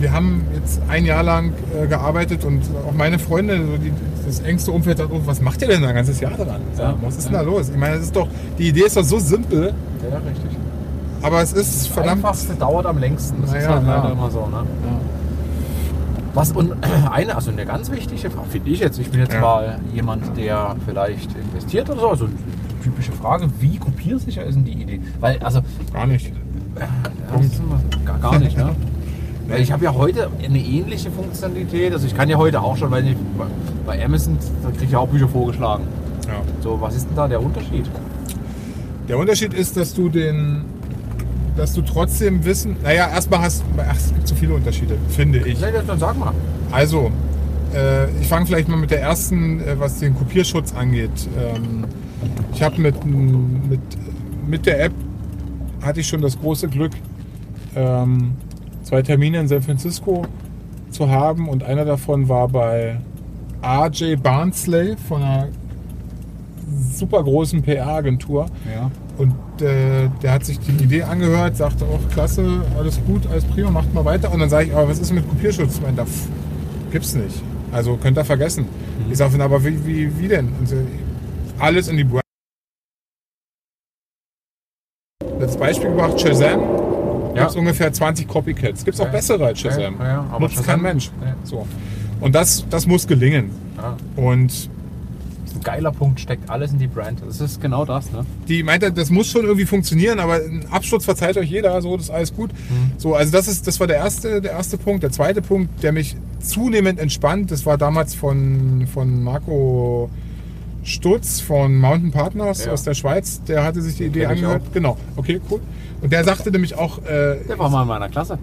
wir haben jetzt ein Jahr lang äh, gearbeitet und auch meine Freunde, so die, das engste Umfeld sagt, oh, was macht ihr denn da ein ganzes Jahr dran? Ja. was ist denn Ja. da los? Ich meine, es ist doch, die Idee ist doch so simpel, Ja, richtig. aber es ist Das verdammt. Einfachste dauert am längsten. Das ist Naja, halt leider ja. immer so. Ne? Was und eine, also eine ganz wichtige Frage, finde ich jetzt, ich bin jetzt Ja. mal jemand, der vielleicht investiert oder so, also eine typische Frage, wie kopiersicher ist denn die Idee? Weil, also, Gar nicht. ja, das ist immer gar, gar nicht, ne? Ich habe ja heute eine ähnliche Funktionalität, also ich kann ja heute auch schon, weil ich, bei- Amazon, da kriege ich ja auch Bücher vorgeschlagen. Ja. So, was ist denn da der Unterschied? Der Unterschied ist, dass du den, dass du trotzdem wissen, naja, erstmal hast, ach, es gibt so viele Unterschiede, finde ich. Ja, dann sag mal. Also, äh, ich fange vielleicht mal mit der ersten, äh, was den Kopierschutz angeht. Ähm, ich habe mit, mit, mit der App hatte ich schon das große Glück, ähm, zwei Termine in San Francisco zu haben und einer davon war bei RJ Barnsley von einer super großen PR-Agentur. Ja. Und äh, der hat sich die Idee angehört, sagte auch, klasse, alles gut, alles prima, macht mal weiter. Und dann sage ich, aber was ist mit Kopierschutz? Meint er, pff, gibt's nicht. Also könnt ihr vergessen. Ich sage, aber wie, wie, wie denn? Und so, alles in die Brand. Als Beispiel gebracht, Shazam. Ja. Gibt's ungefähr 20 Copycats. Gibt's auch Ja. bessere als Shazam. Ja, ja, aber Nutzt kein Mensch. So. Und das, das muss gelingen. Und ein geiler Punkt, steckt alles in die Brand. Das ist genau das, ne? die meinte, das muss schon irgendwie funktionieren, aber ein Absturz verzeiht euch jeder, so, das ist alles gut. So, also das ist, das war der erste, der erste Punkt. Der zweite Punkt, der mich zunehmend entspannt, das war damals von, von Marco Stutz von Mountain Partners Ja. aus der Schweiz. Der hatte sich die Idee kenn ich angehört. auch. Genau, okay, cool. Und der sagte nämlich auch, äh, Der war mal in meiner Klasse.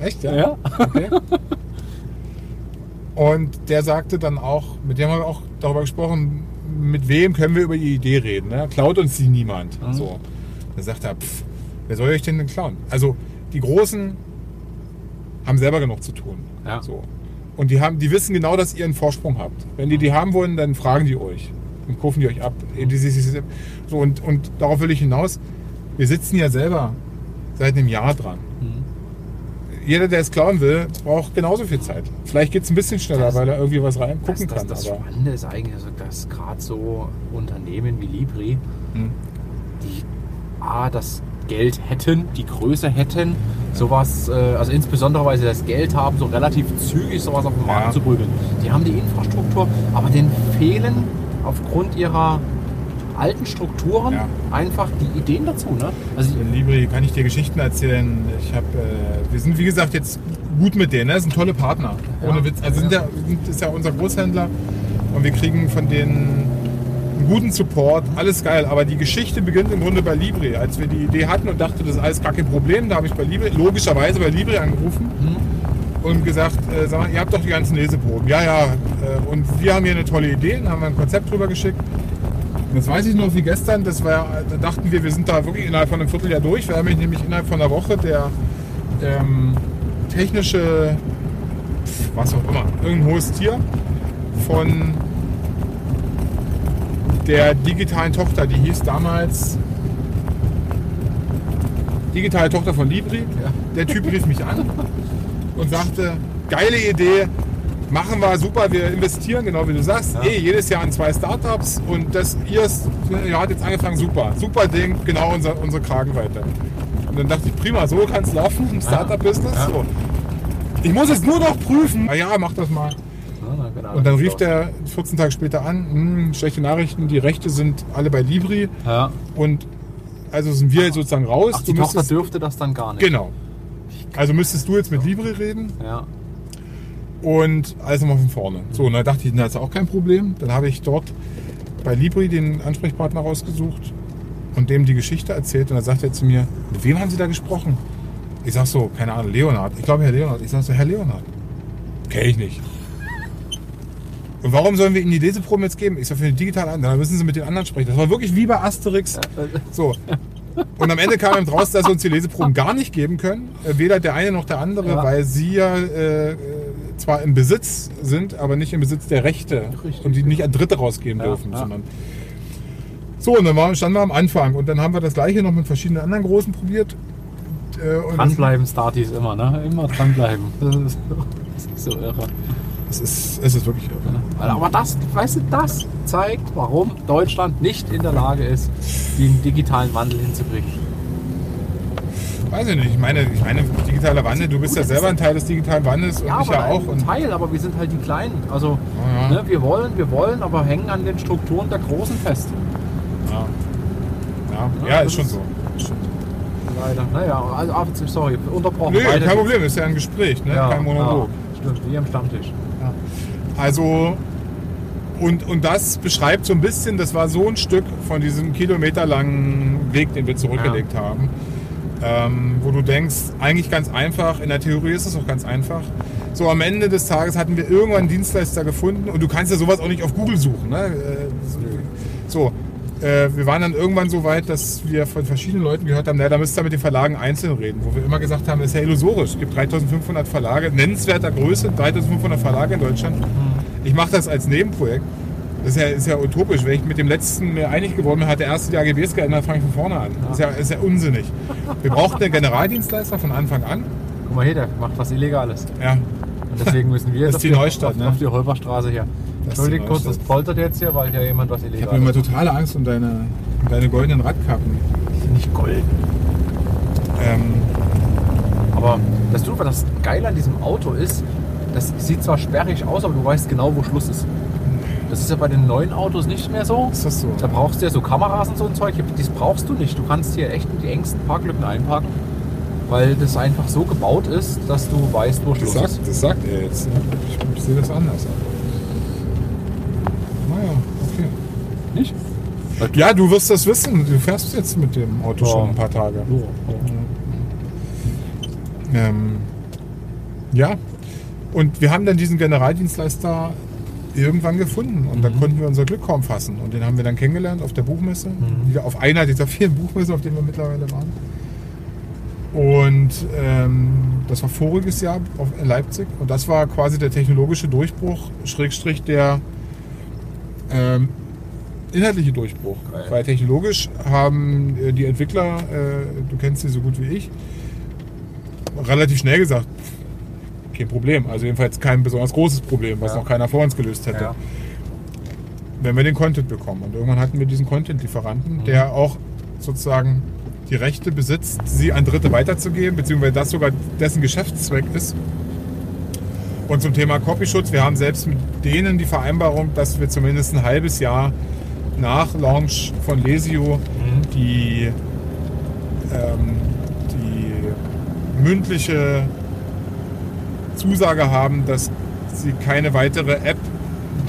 echt, ja? Okay. Und der sagte dann auch, mit dem haben wir auch darüber gesprochen, mit wem können wir über die Idee reden. Ne? Klaut uns die niemand. Mhm. So. Da sagt er, pff, wer soll euch denn denn klauen? Also die Großen haben selber genug zu tun. Ja. So. Und die, haben, die wissen genau, dass ihr einen Vorsprung habt. Wenn die die haben wollen, dann fragen die euch. Und kaufen die euch ab. So, und, und darauf will ich hinaus. Wir sitzen ja selber seit einem Jahr dran jeder, der es klauen will, braucht genauso viel Zeit. Vielleicht geht es ein bisschen schneller, Das- weil er irgendwie was rein Das, gucken das, kann. das aber Spannende ist eigentlich, also, dass gerade so Unternehmen wie Libri, Hm. die, A, das Geld hätten, die Größe hätten, sowas, äh, also insbesondere weil sie das Geld haben, so relativ zügig sowas auf den Markt Ja. zu prügeln. Die haben die Infrastruktur, aber denen fehlen aufgrund ihrer alten Strukturen Ja. einfach die Ideen dazu. Ne? Also In Libri kann ich dir Geschichten erzählen. Ich habe, äh, wir sind wie gesagt jetzt gut mit denen, ne? Das sind tolle Partner. Ohne Ja. Witz. Also sind ja, sind, ist ja unser Großhändler und wir kriegen von denen einen guten Support, alles geil. Aber die Geschichte beginnt im Grunde bei Libri. Als wir die Idee hatten und dachte, das ist alles gar kein Problem, da habe ich bei Libri, logischerweise bei Libri angerufen und gesagt, äh, sag mal, ihr habt doch die ganzen Leseproben. Ja, ja. Äh, und wir haben hier eine tolle Idee, dann haben wir ein Konzept drüber geschickt. Und das weiß ich noch wie gestern, das war, da dachten wir, wir sind da wirklich innerhalb von einem Vierteljahr durch. Wir haben nämlich innerhalb von einer Woche der ähm, technische, was auch immer, irgendein hohes Tier von der digitalen Tochter, die hieß damals digitale Tochter von Libri. Ja. Der Typ rief mich an und sagte, geile Idee, machen wir super, wir investieren, genau wie du sagst, Ja. eh jedes Jahr in zwei Startups und das ihr ihr hat jetzt angefangen, super, super Ding, genau unser, unsere Kragenweite. Und dann dachte ich, prima, so kann es laufen im Startup-Business. Ja. So. Ich muss es nur noch prüfen. Ah ja, mach das mal. Ja, na, genau, Und dann rief der 14 Tage später an, hm, schlechte Nachrichten, die Rechte sind alle bei Libri. Ja. und also sind wir sozusagen raus. Ach, Du die Tochter dürfte das dann gar nicht. Genau. Also müsstest du jetzt mit Libri reden Ja. Und alles nochmal von vorne. So, und dann dachte ich, na, ist auch kein Problem. Dann habe ich dort bei Libri den Ansprechpartner rausgesucht und dem die Geschichte erzählt. Und dann sagt er zu mir, mit wem haben Sie da gesprochen? Ich sag so, keine Ahnung, Leonhard. Ich glaube, Herr Leonhard. Ich sag so, Herr Leonhard. Kenn ich nicht. Und warum sollen wir Ihnen die Leseproben jetzt geben? Ich sag, für die digitale an, dann müssen Sie mit den anderen sprechen. Das war wirklich wie bei Asterix. So. Und am Ende kam eben draus, dass sie uns die Leseproben gar nicht geben können. Äh, Weder der eine noch der andere, Ja. weil sie ja äh, zwar im Besitz sind, aber nicht im Besitz der Rechte Richtig. und die nicht an Dritte rausgeben Ja, dürfen. ja. Sondern so, und dann waren, standen wir am Anfang und dann haben wir das gleiche noch mit verschiedenen anderen Großen probiert. Äh, und Dranbleiben, Starties immer, ne? Immer dranbleiben. Das ist, das ist so irre. Es ist, es ist wirklich irre. Aber das, weißt du, das zeigt, warum Deutschland nicht in der Lage ist, den digitalen Wandel hinzukriegen. Weiß ich nicht. Ich meine, ich meine digitaler Wandel, du bist ja selber ist- ein Teil des digitalen Wandels und Ja, ich ja auch. ein Teil, aber wir sind halt die Kleinen. Also, Ja, ja. ne, wir wollen, wir wollen, aber hängen an den Strukturen der Großen fest. ja. Ja, Ja, ja, ist schon ist- so. Stimmt. Leider. Naja, also, ah, sorry, unterbrochen. Nee, Weiter kein. Problem, ist ja ein Gespräch, ne? Kein Monolog. Ja, stimmt, wie am Stammtisch. Also, und, und das beschreibt so ein bisschen, das war so ein Stück von diesem kilometerlangen Weg, den wir zurückgelegt haben. Ähm, wo du denkst, eigentlich ganz einfach, in der Theorie ist es auch ganz einfach. So am Ende des Tages hatten wir irgendwann einen Dienstleister gefunden und du kannst ja sowas auch nicht auf Google suchen. Ne? Äh, So, äh, wir waren dann irgendwann so weit, dass wir von verschiedenen Leuten gehört haben, naja, da müsst ihr mit den Verlagen einzeln reden. Wo wir immer gesagt haben, das ist ja illusorisch. Es gibt 3500 Verlage, nennenswerter Größe, 3500 Verlage in Deutschland. Ich mache das als Nebenprojekt. Das ist ja, ist ja utopisch. Wenn ich mit dem letzten mir einig geworden bin, hat der erste die AGBs geändert, fange ich von vorne an. Das ist ja, ist ja unsinnig. Wir brauchten einen Generaldienstleister von Anfang an. Guck mal hier, der macht was Illegales. Ja, Und deswegen müssen wir Das jetzt ist die Neustadt, ne? auf die Holperstraße hier. Die Entschuldigt kurz, das poltert jetzt hier, weil hier jemand was ich habe Illegales immer totale Angst um deine, um deine goldenen Radkappen. Nicht golden. Ähm, Aber das, das Geile an diesem Auto ist, das sieht zwar sperrig aus, aber du weißt genau, wo Schluss ist. Das ist ja bei den neuen Autos nicht mehr so. ist das so? Da brauchst du ja so Kameras und so ein Zeug. Das brauchst du nicht. Du kannst hier echt in die engsten Parklücken einparken, weil das einfach so gebaut ist, dass du weißt, wo Schluss sagt, ist. das sagt er jetzt. Ich, sehe das anders. Naja, okay. Nicht? Ja, du wirst das wissen. Du fährst jetzt mit dem Auto Ja. schon ein paar Tage. So. Ähm, ja, und wir haben dann diesen Generaldienstleister irgendwann gefunden und dann Mhm. konnten wir unser Glück kaum fassen. Und den haben wir dann kennengelernt auf der Buchmesse, Mhm. wieder auf einer dieser vielen Buchmessen, auf denen wir mittlerweile waren. Und ähm, das war voriges Jahr auf, in Leipzig und das war quasi der technologische Durchbruch, Schrägstrich der ähm, inhaltliche Durchbruch. Geil. Weil technologisch haben äh, die Entwickler, äh, du kennst sie so gut wie ich, relativ schnell gesagt, kein Problem. Also jedenfalls kein besonders großes Problem, was Ja. noch keiner vor uns gelöst hätte. Ja. Wenn wir den Content bekommen. Und irgendwann hatten wir diesen Content-Lieferanten, Mhm. der auch sozusagen die Rechte besitzt, sie an Dritte weiterzugeben, beziehungsweise das sogar dessen Geschäftszweck ist. Und zum Thema Copyschutz, wir haben selbst mit denen die Vereinbarung, dass wir zumindest ein halbes Jahr nach Launch von Lesio die, ähm, die mündliche Zusage haben, dass sie keine weitere App,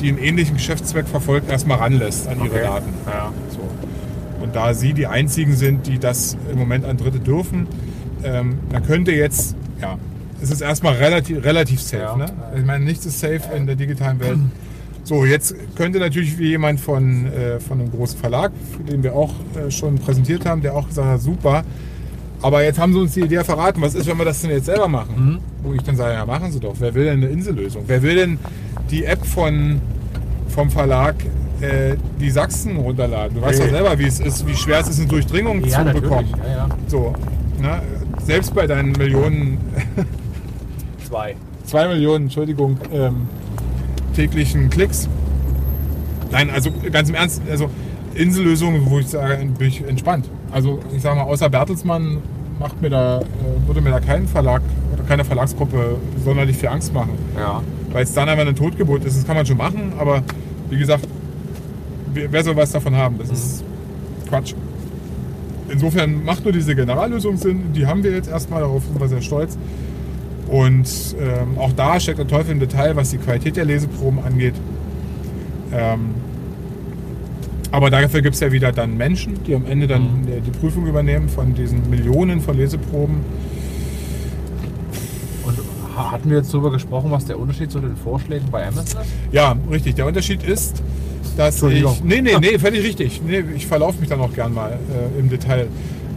die einen ähnlichen Geschäftszweck verfolgt, erstmal ranlässt an ihre Okay. Daten. Ja. So. Und da sie die einzigen sind, die das im Moment an Dritte dürfen, ähm, dann könnte jetzt, ja, es ist erstmal relativ, relativ safe. Ja. Ne? Ich meine, nichts ist safe in der digitalen Welt. So, jetzt könnte natürlich wie jemand von, äh, von einem großen Verlag, den wir auch äh, schon präsentiert haben, der auch gesagt hat, super, aber jetzt haben sie uns die Idee verraten, was ist, wenn wir das denn jetzt selber machen? Wo ich dann sage, ja, machen sie doch. Wer will denn eine Insellösung? Wer will denn die App von, vom Verlag äh, die Sachsen runterladen? Du weißt doch selber, wie es ist, wie schwer es ist, eine Durchdringung Ja, zu natürlich. bekommen. Ja, ja. So, ne? Selbst bei deinen Millionen, Zwei. zwei Millionen, Entschuldigung, ähm, täglichen Klicks. Nein, also ganz im Ernst, also Insellösungen, wo ich sage, bin ich entspannt. Also ich sage mal, außer Bertelsmann macht mir da, äh, würde mir da kein Verlag oder keine Verlagsgruppe sonderlich viel Angst machen. Ja. Weil es dann einfach eine Totgeburt ist. Das kann man schon machen, aber wie gesagt, wer soll was davon haben? Das ist Quatsch. Insofern macht nur diese Generallösung Sinn. Die haben wir jetzt erstmal, darauf sind wir sehr stolz. Und ähm, auch da steckt der Teufel im Detail, was die Qualität der Leseproben angeht. Ähm, aber dafür gibt es ja wieder dann Menschen, die am Ende dann Mhm. die Prüfung übernehmen von diesen Millionen von Leseproben. Und ha- hatten wir jetzt darüber gesprochen, was der Unterschied zu den Vorschlägen bei Amazon ist? Ja, richtig. Der Unterschied ist, dass ich. Nee, nee, nee, völlig richtig. Nee, ich verlaufe mich dann auch gern mal äh, im Detail.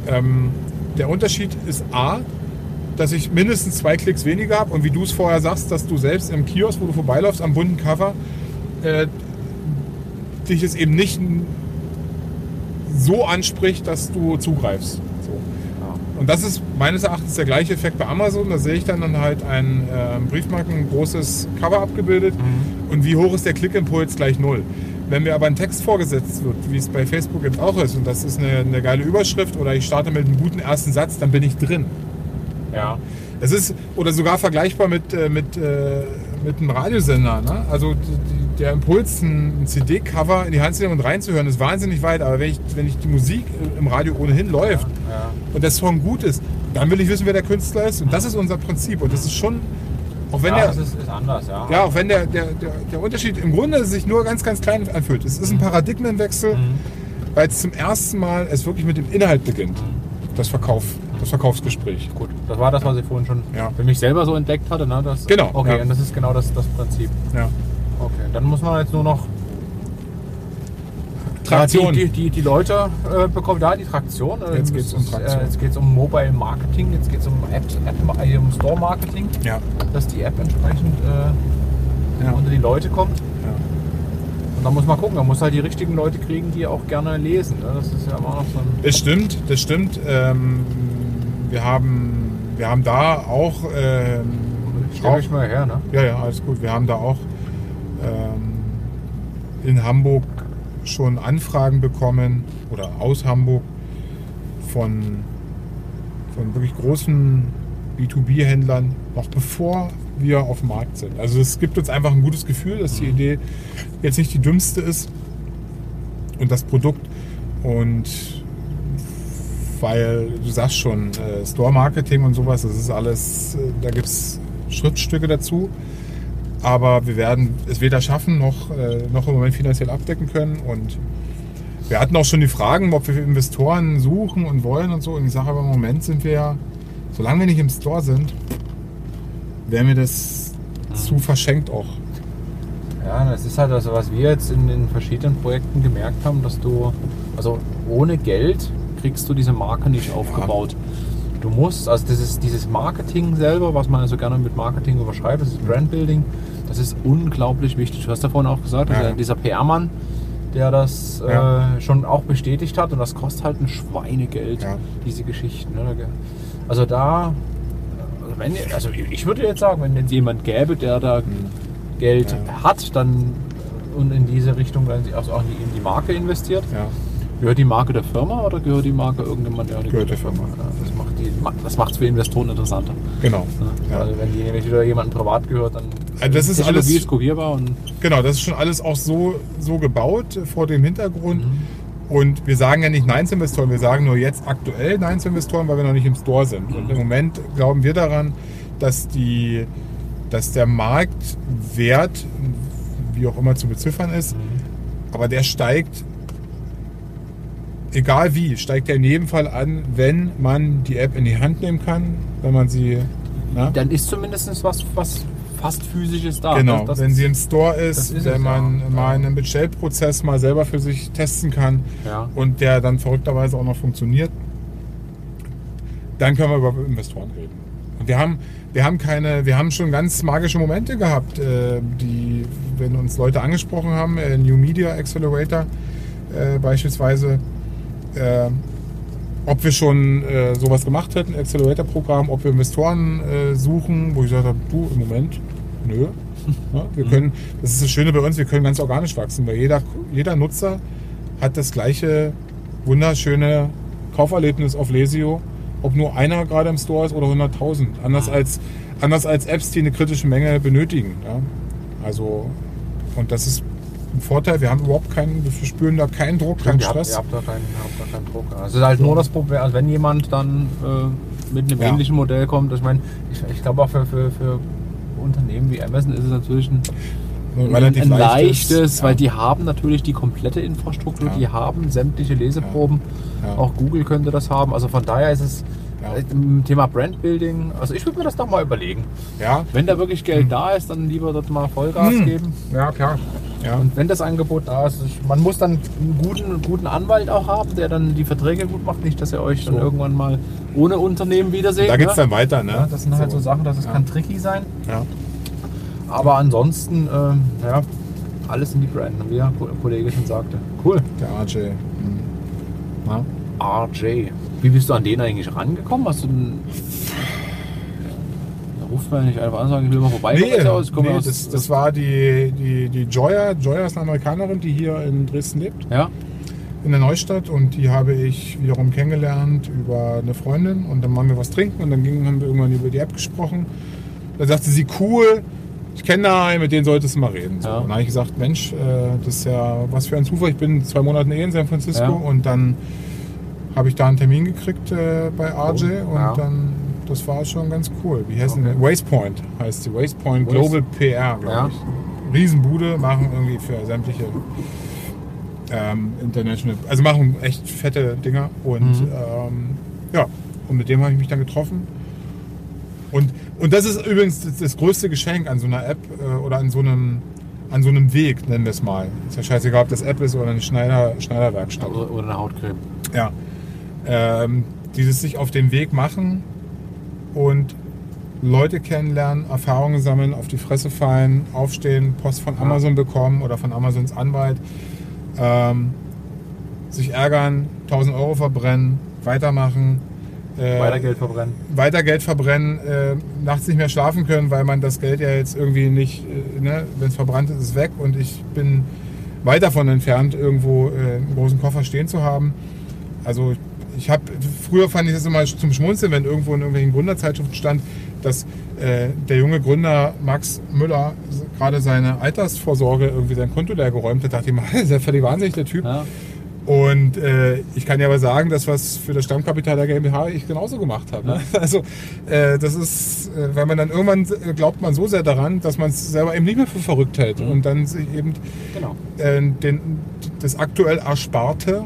Ähm, der Unterschied ist A, dass ich mindestens zwei Klicks weniger habe und wie du es vorher sagst, dass du selbst im Kiosk, wo du vorbeiläufst, am bunten Cover, äh, dich es eben nicht so anspricht, dass du zugreifst. So. Und das ist meines Erachtens der gleiche Effekt bei Amazon. Da sehe ich dann, dann halt ein äh, Briefmarken, ein großes Cover abgebildet und wie hoch ist der Klickimpuls gleich null. Wenn mir aber ein Text vorgesetzt wird, wie es bei Facebook jetzt auch ist, und das ist eine, eine geile Überschrift oder ich starte mit einem guten ersten Satz, dann bin ich drin. Ja. Es ist oder sogar vergleichbar mit, äh, mit, äh, mit einem Radiosender. Ne? Also die, der Impuls, ein, CD-Cover in die Hand zu nehmen und reinzuhören, ist wahnsinnig weit. Aber wenn ich, wenn ich die Musik im Radio ohnehin läuft Ja. und der Song gut ist, dann will ich wissen, wer der Künstler ist. Und das ist unser Prinzip. Und das ist schon, auch wenn ja, der, ist, ist anders, ja. ja, auch wenn der, der, der, der Unterschied im Grunde sich nur ganz, ganz klein anfühlt. Es ist ein Paradigmenwechsel, weil es zum ersten Mal es wirklich mit dem Inhalt beginnt. Das Verkauf, das Verkaufsgespräch. Gut, das war das, was ich vorhin schon Ja. für mich selber so entdeckt hatte. Ne? Das, Genau, Okay, ja. und das ist genau das, das Prinzip. Ja. Okay, dann muss man jetzt nur noch Traktion. Die, die, die, die Leute äh, bekommen da die Traktion. Äh, Jetzt geht's um es ist, Traktion. Äh, jetzt geht es um Mobile Marketing, jetzt geht es um App, App, äh, um Store Marketing, Ja. dass die App entsprechend äh, Ja. unter die Leute kommt. Ja. Und da muss man gucken, da muss halt die richtigen Leute kriegen, die auch gerne lesen. Ne? Das ist ja immer noch so ein. Das stimmt, das stimmt. Ähm, wir, haben, wir haben da auch. Ähm, Stell euch mal her, ne? Ja, ja, alles gut. Wir haben da auch ähm, in Hamburg schon Anfragen bekommen oder aus Hamburg von, von wirklich großen B2B-Händlern, noch bevor wir auf dem Markt sind. Also es gibt uns einfach ein gutes Gefühl, dass die Idee jetzt nicht die dümmste ist und das Produkt und weil du sagst schon, äh, Store-Marketing und sowas, das ist alles, äh, da gibt es Schriftstücke dazu. Aber wir werden es weder schaffen noch, äh, noch im Moment finanziell abdecken können. Und wir hatten auch schon die Fragen, ob wir Investoren suchen und wollen und so. Und ich sage aber im Moment sind wir ja, solange wir nicht im Store sind, wäre mir das zu verschenkt auch. Ja, das ist halt also, was wir jetzt in den verschiedenen Projekten gemerkt haben, dass du, also ohne Geld kriegst du diese Marke nicht aufgebaut. Du musst, also das ist dieses Marketing selber, was man also gerne mit Marketing überschreibt, das ist Brandbuilding, das ist unglaublich wichtig. Du hast ja vorhin auch gesagt, Ja. dieser, PR-Mann, der das Ja. äh, schon auch bestätigt hat und das kostet halt ein Schweinegeld, Ja. diese Geschichten. Ne? Also da, also wenn, also ich würde jetzt sagen, wenn jetzt jemand gäbe, der da Geld Ja. hat, dann und in diese Richtung dann also auch in die, Marke investiert. Gehört die Marke der Firma oder gehört die Marke irgendjemand? Ja, die Gehört der Firma. Ja, das macht es für Investoren interessanter. Genau. Ja. Weil wenn die nämlich wieder jemandem privat gehört, dann Also das ist alles- ist kopierbar und Genau, das ist schon alles auch so, so gebaut äh, vor dem Hintergrund. Mhm. Und wir sagen ja nicht Nein zu Investoren, wir sagen nur jetzt aktuell Nein zu Investoren, weil wir noch nicht im Store sind. Und im Moment glauben wir daran, dass, die, dass der Marktwert, wie auch immer zu beziffern ist, aber der steigt, egal wie, steigt er in jedem Fall an, wenn man die App in die Hand nehmen kann, wenn man sie. Na? dann ist zumindest was, was fast physisches da. Genau, Das- das wenn sie im Store ist, ist wenn es, man ja. mal einen Bestellprozess mal selber für sich testen kann Ja. und der dann verrückterweise auch noch funktioniert, dann können wir über Investoren reden. Und wir haben, wir haben keine, wir haben schon ganz magische Momente gehabt, äh, die, wenn uns Leute angesprochen haben, äh, New Media Accelerator äh, beispielsweise, äh, ob wir schon äh, sowas gemacht hätten, Accelerator-Programm, ob wir Investoren äh, suchen, wo ich gesagt habe, du im Moment, nö. Ja, wir können, das ist das Schöne bei uns, wir können ganz organisch wachsen, weil jeder, jeder Nutzer hat das gleiche wunderschöne Kauferlebnis auf Lesio, ob nur einer gerade im Store ist oder 100.000. Anders als, anders als Apps, die eine kritische Menge benötigen. Ja? Also, und das ist ein Vorteil, wir haben überhaupt keinen, wir spüren da keinen Druck, keinen ihr, habt, Stress. ihr habt da keinen, habt da keinen Druck. Also es ist halt nur das Problem, also wenn jemand dann äh, mit einem Ja. ähnlichen Modell kommt, ich meine, ich, ich glaube auch für, für, für Unternehmen wie Amazon ist es natürlich ein, ein, Relativ ein leichtes, leichtes, ja. weil die haben natürlich die komplette Infrastruktur, Ja. die haben sämtliche Leseproben, Ja. auch Google könnte das haben. Also von daher ist es äh, im Thema Brandbuilding, also ich würde mir das doch mal überlegen. Ja, Wenn da wirklich Geld da ist, dann lieber dort mal Vollgas Hm. geben. ja, klar. Ja. Und wenn das Angebot da ist, man muss dann einen guten, guten Anwalt auch haben, der dann die Verträge gut macht. Nicht, dass ihr euch dann So. irgendwann mal ohne Unternehmen wiederseht. Da geht es ne? dann weiter, ne? ja, das sind halt so Sachen, dass es ja. kann tricky sein. Ja. Aber ansonsten, ähm, ja, alles in die Brand, wie der Ko- Kollege schon sagte. Cool. Der RJ. Hm. Na? RJ. Wie bist du an den eigentlich rangekommen? Hast du einen. Ruft man nicht einfach an und sagt, ich will mal vorbeikommen. Nee, nee aus- das, das war die, die, die Joya. Joya ist eine Amerikanerin, die hier in Dresden lebt, Ja, in der Neustadt. Und die habe ich wiederum kennengelernt über eine Freundin. Und dann waren wir was trinken und dann ging, haben wir irgendwann über die App gesprochen. Da sagte sie, cool, ich kenne da einen, mit denen solltest du mal reden. So. Ja. Und dann habe ich gesagt, Mensch, äh, das ist ja was für ein Zufall. Ich bin zwei Monate eh in San Francisco Ja. und dann habe ich da einen Termin gekriegt äh, bei RJ und Ja. dann, das war schon ganz cool. Wie heißt Okay. denn Wastepoint heißt sie. Wastepoint Waste- Global PR, glaube Ja. ich. Riesenbude, machen irgendwie für sämtliche ähm, International, also machen echt fette Dinger und Mhm. ähm, ja, und mit dem habe ich mich dann getroffen. Und, und das ist übrigens das, das größte Geschenk an so einer App äh, oder an so einem an so einem Weg, nennen wir es mal. Ist ja scheißegal, ob das App ist oder eine Schneider, Schneiderwerkstatt. oder, oder eine Hautcreme. Ja. Ähm, dieses sich auf den Weg machen und Leute kennenlernen, Erfahrungen sammeln, auf die Fresse fallen, aufstehen, Post von. Amazon bekommen oder von Amazons Anwalt, ähm, sich ärgern, 1000 Euro verbrennen, weitermachen, äh, Weiter Geld verbrennen. weiter Geld verbrennen, äh, nachts nicht mehr schlafen können, weil man das Geld ja jetzt irgendwie nicht, äh, ne, wenn es verbrannt ist, ist es weg und ich bin weit davon entfernt, irgendwo äh, einen großen Koffer stehen zu haben. Also ich habe, früher fand ich das immer zum Schmunzeln, wenn irgendwo in irgendwelchen Gründerzeitschriften stand, dass äh, der junge Gründer Max Müller gerade seine Altersvorsorge irgendwie sein Konto leer geräumt hat, dachte ich mal, das ist ja völlig wahnsinnig, der Typ. Ja. Und äh, ich kann ja aber sagen, dass was für das Stammkapital der GmbH ich genauso gemacht habe. Ne? Also äh, das ist, äh, weil man dann irgendwann äh, glaubt man so sehr daran, dass man es selber eben nicht mehr für verrückt hält Mhm. und dann sich eben Genau. äh, den, das aktuell Ersparte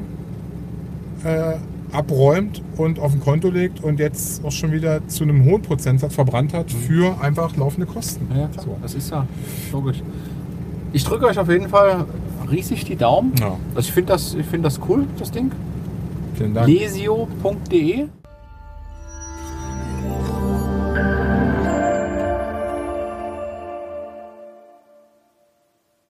äh, abräumt und auf ein Konto legt und jetzt auch schon wieder zu einem hohen Prozentsatz verbrannt hat für einfach laufende Kosten. Mhm. Ja, klar. So. Das ist ja logisch. Ich drücke euch auf jeden Fall riesig die Daumen. Ja, Also ich finde das, ich find das cool, das Ding. vielen Dank. Lesio.de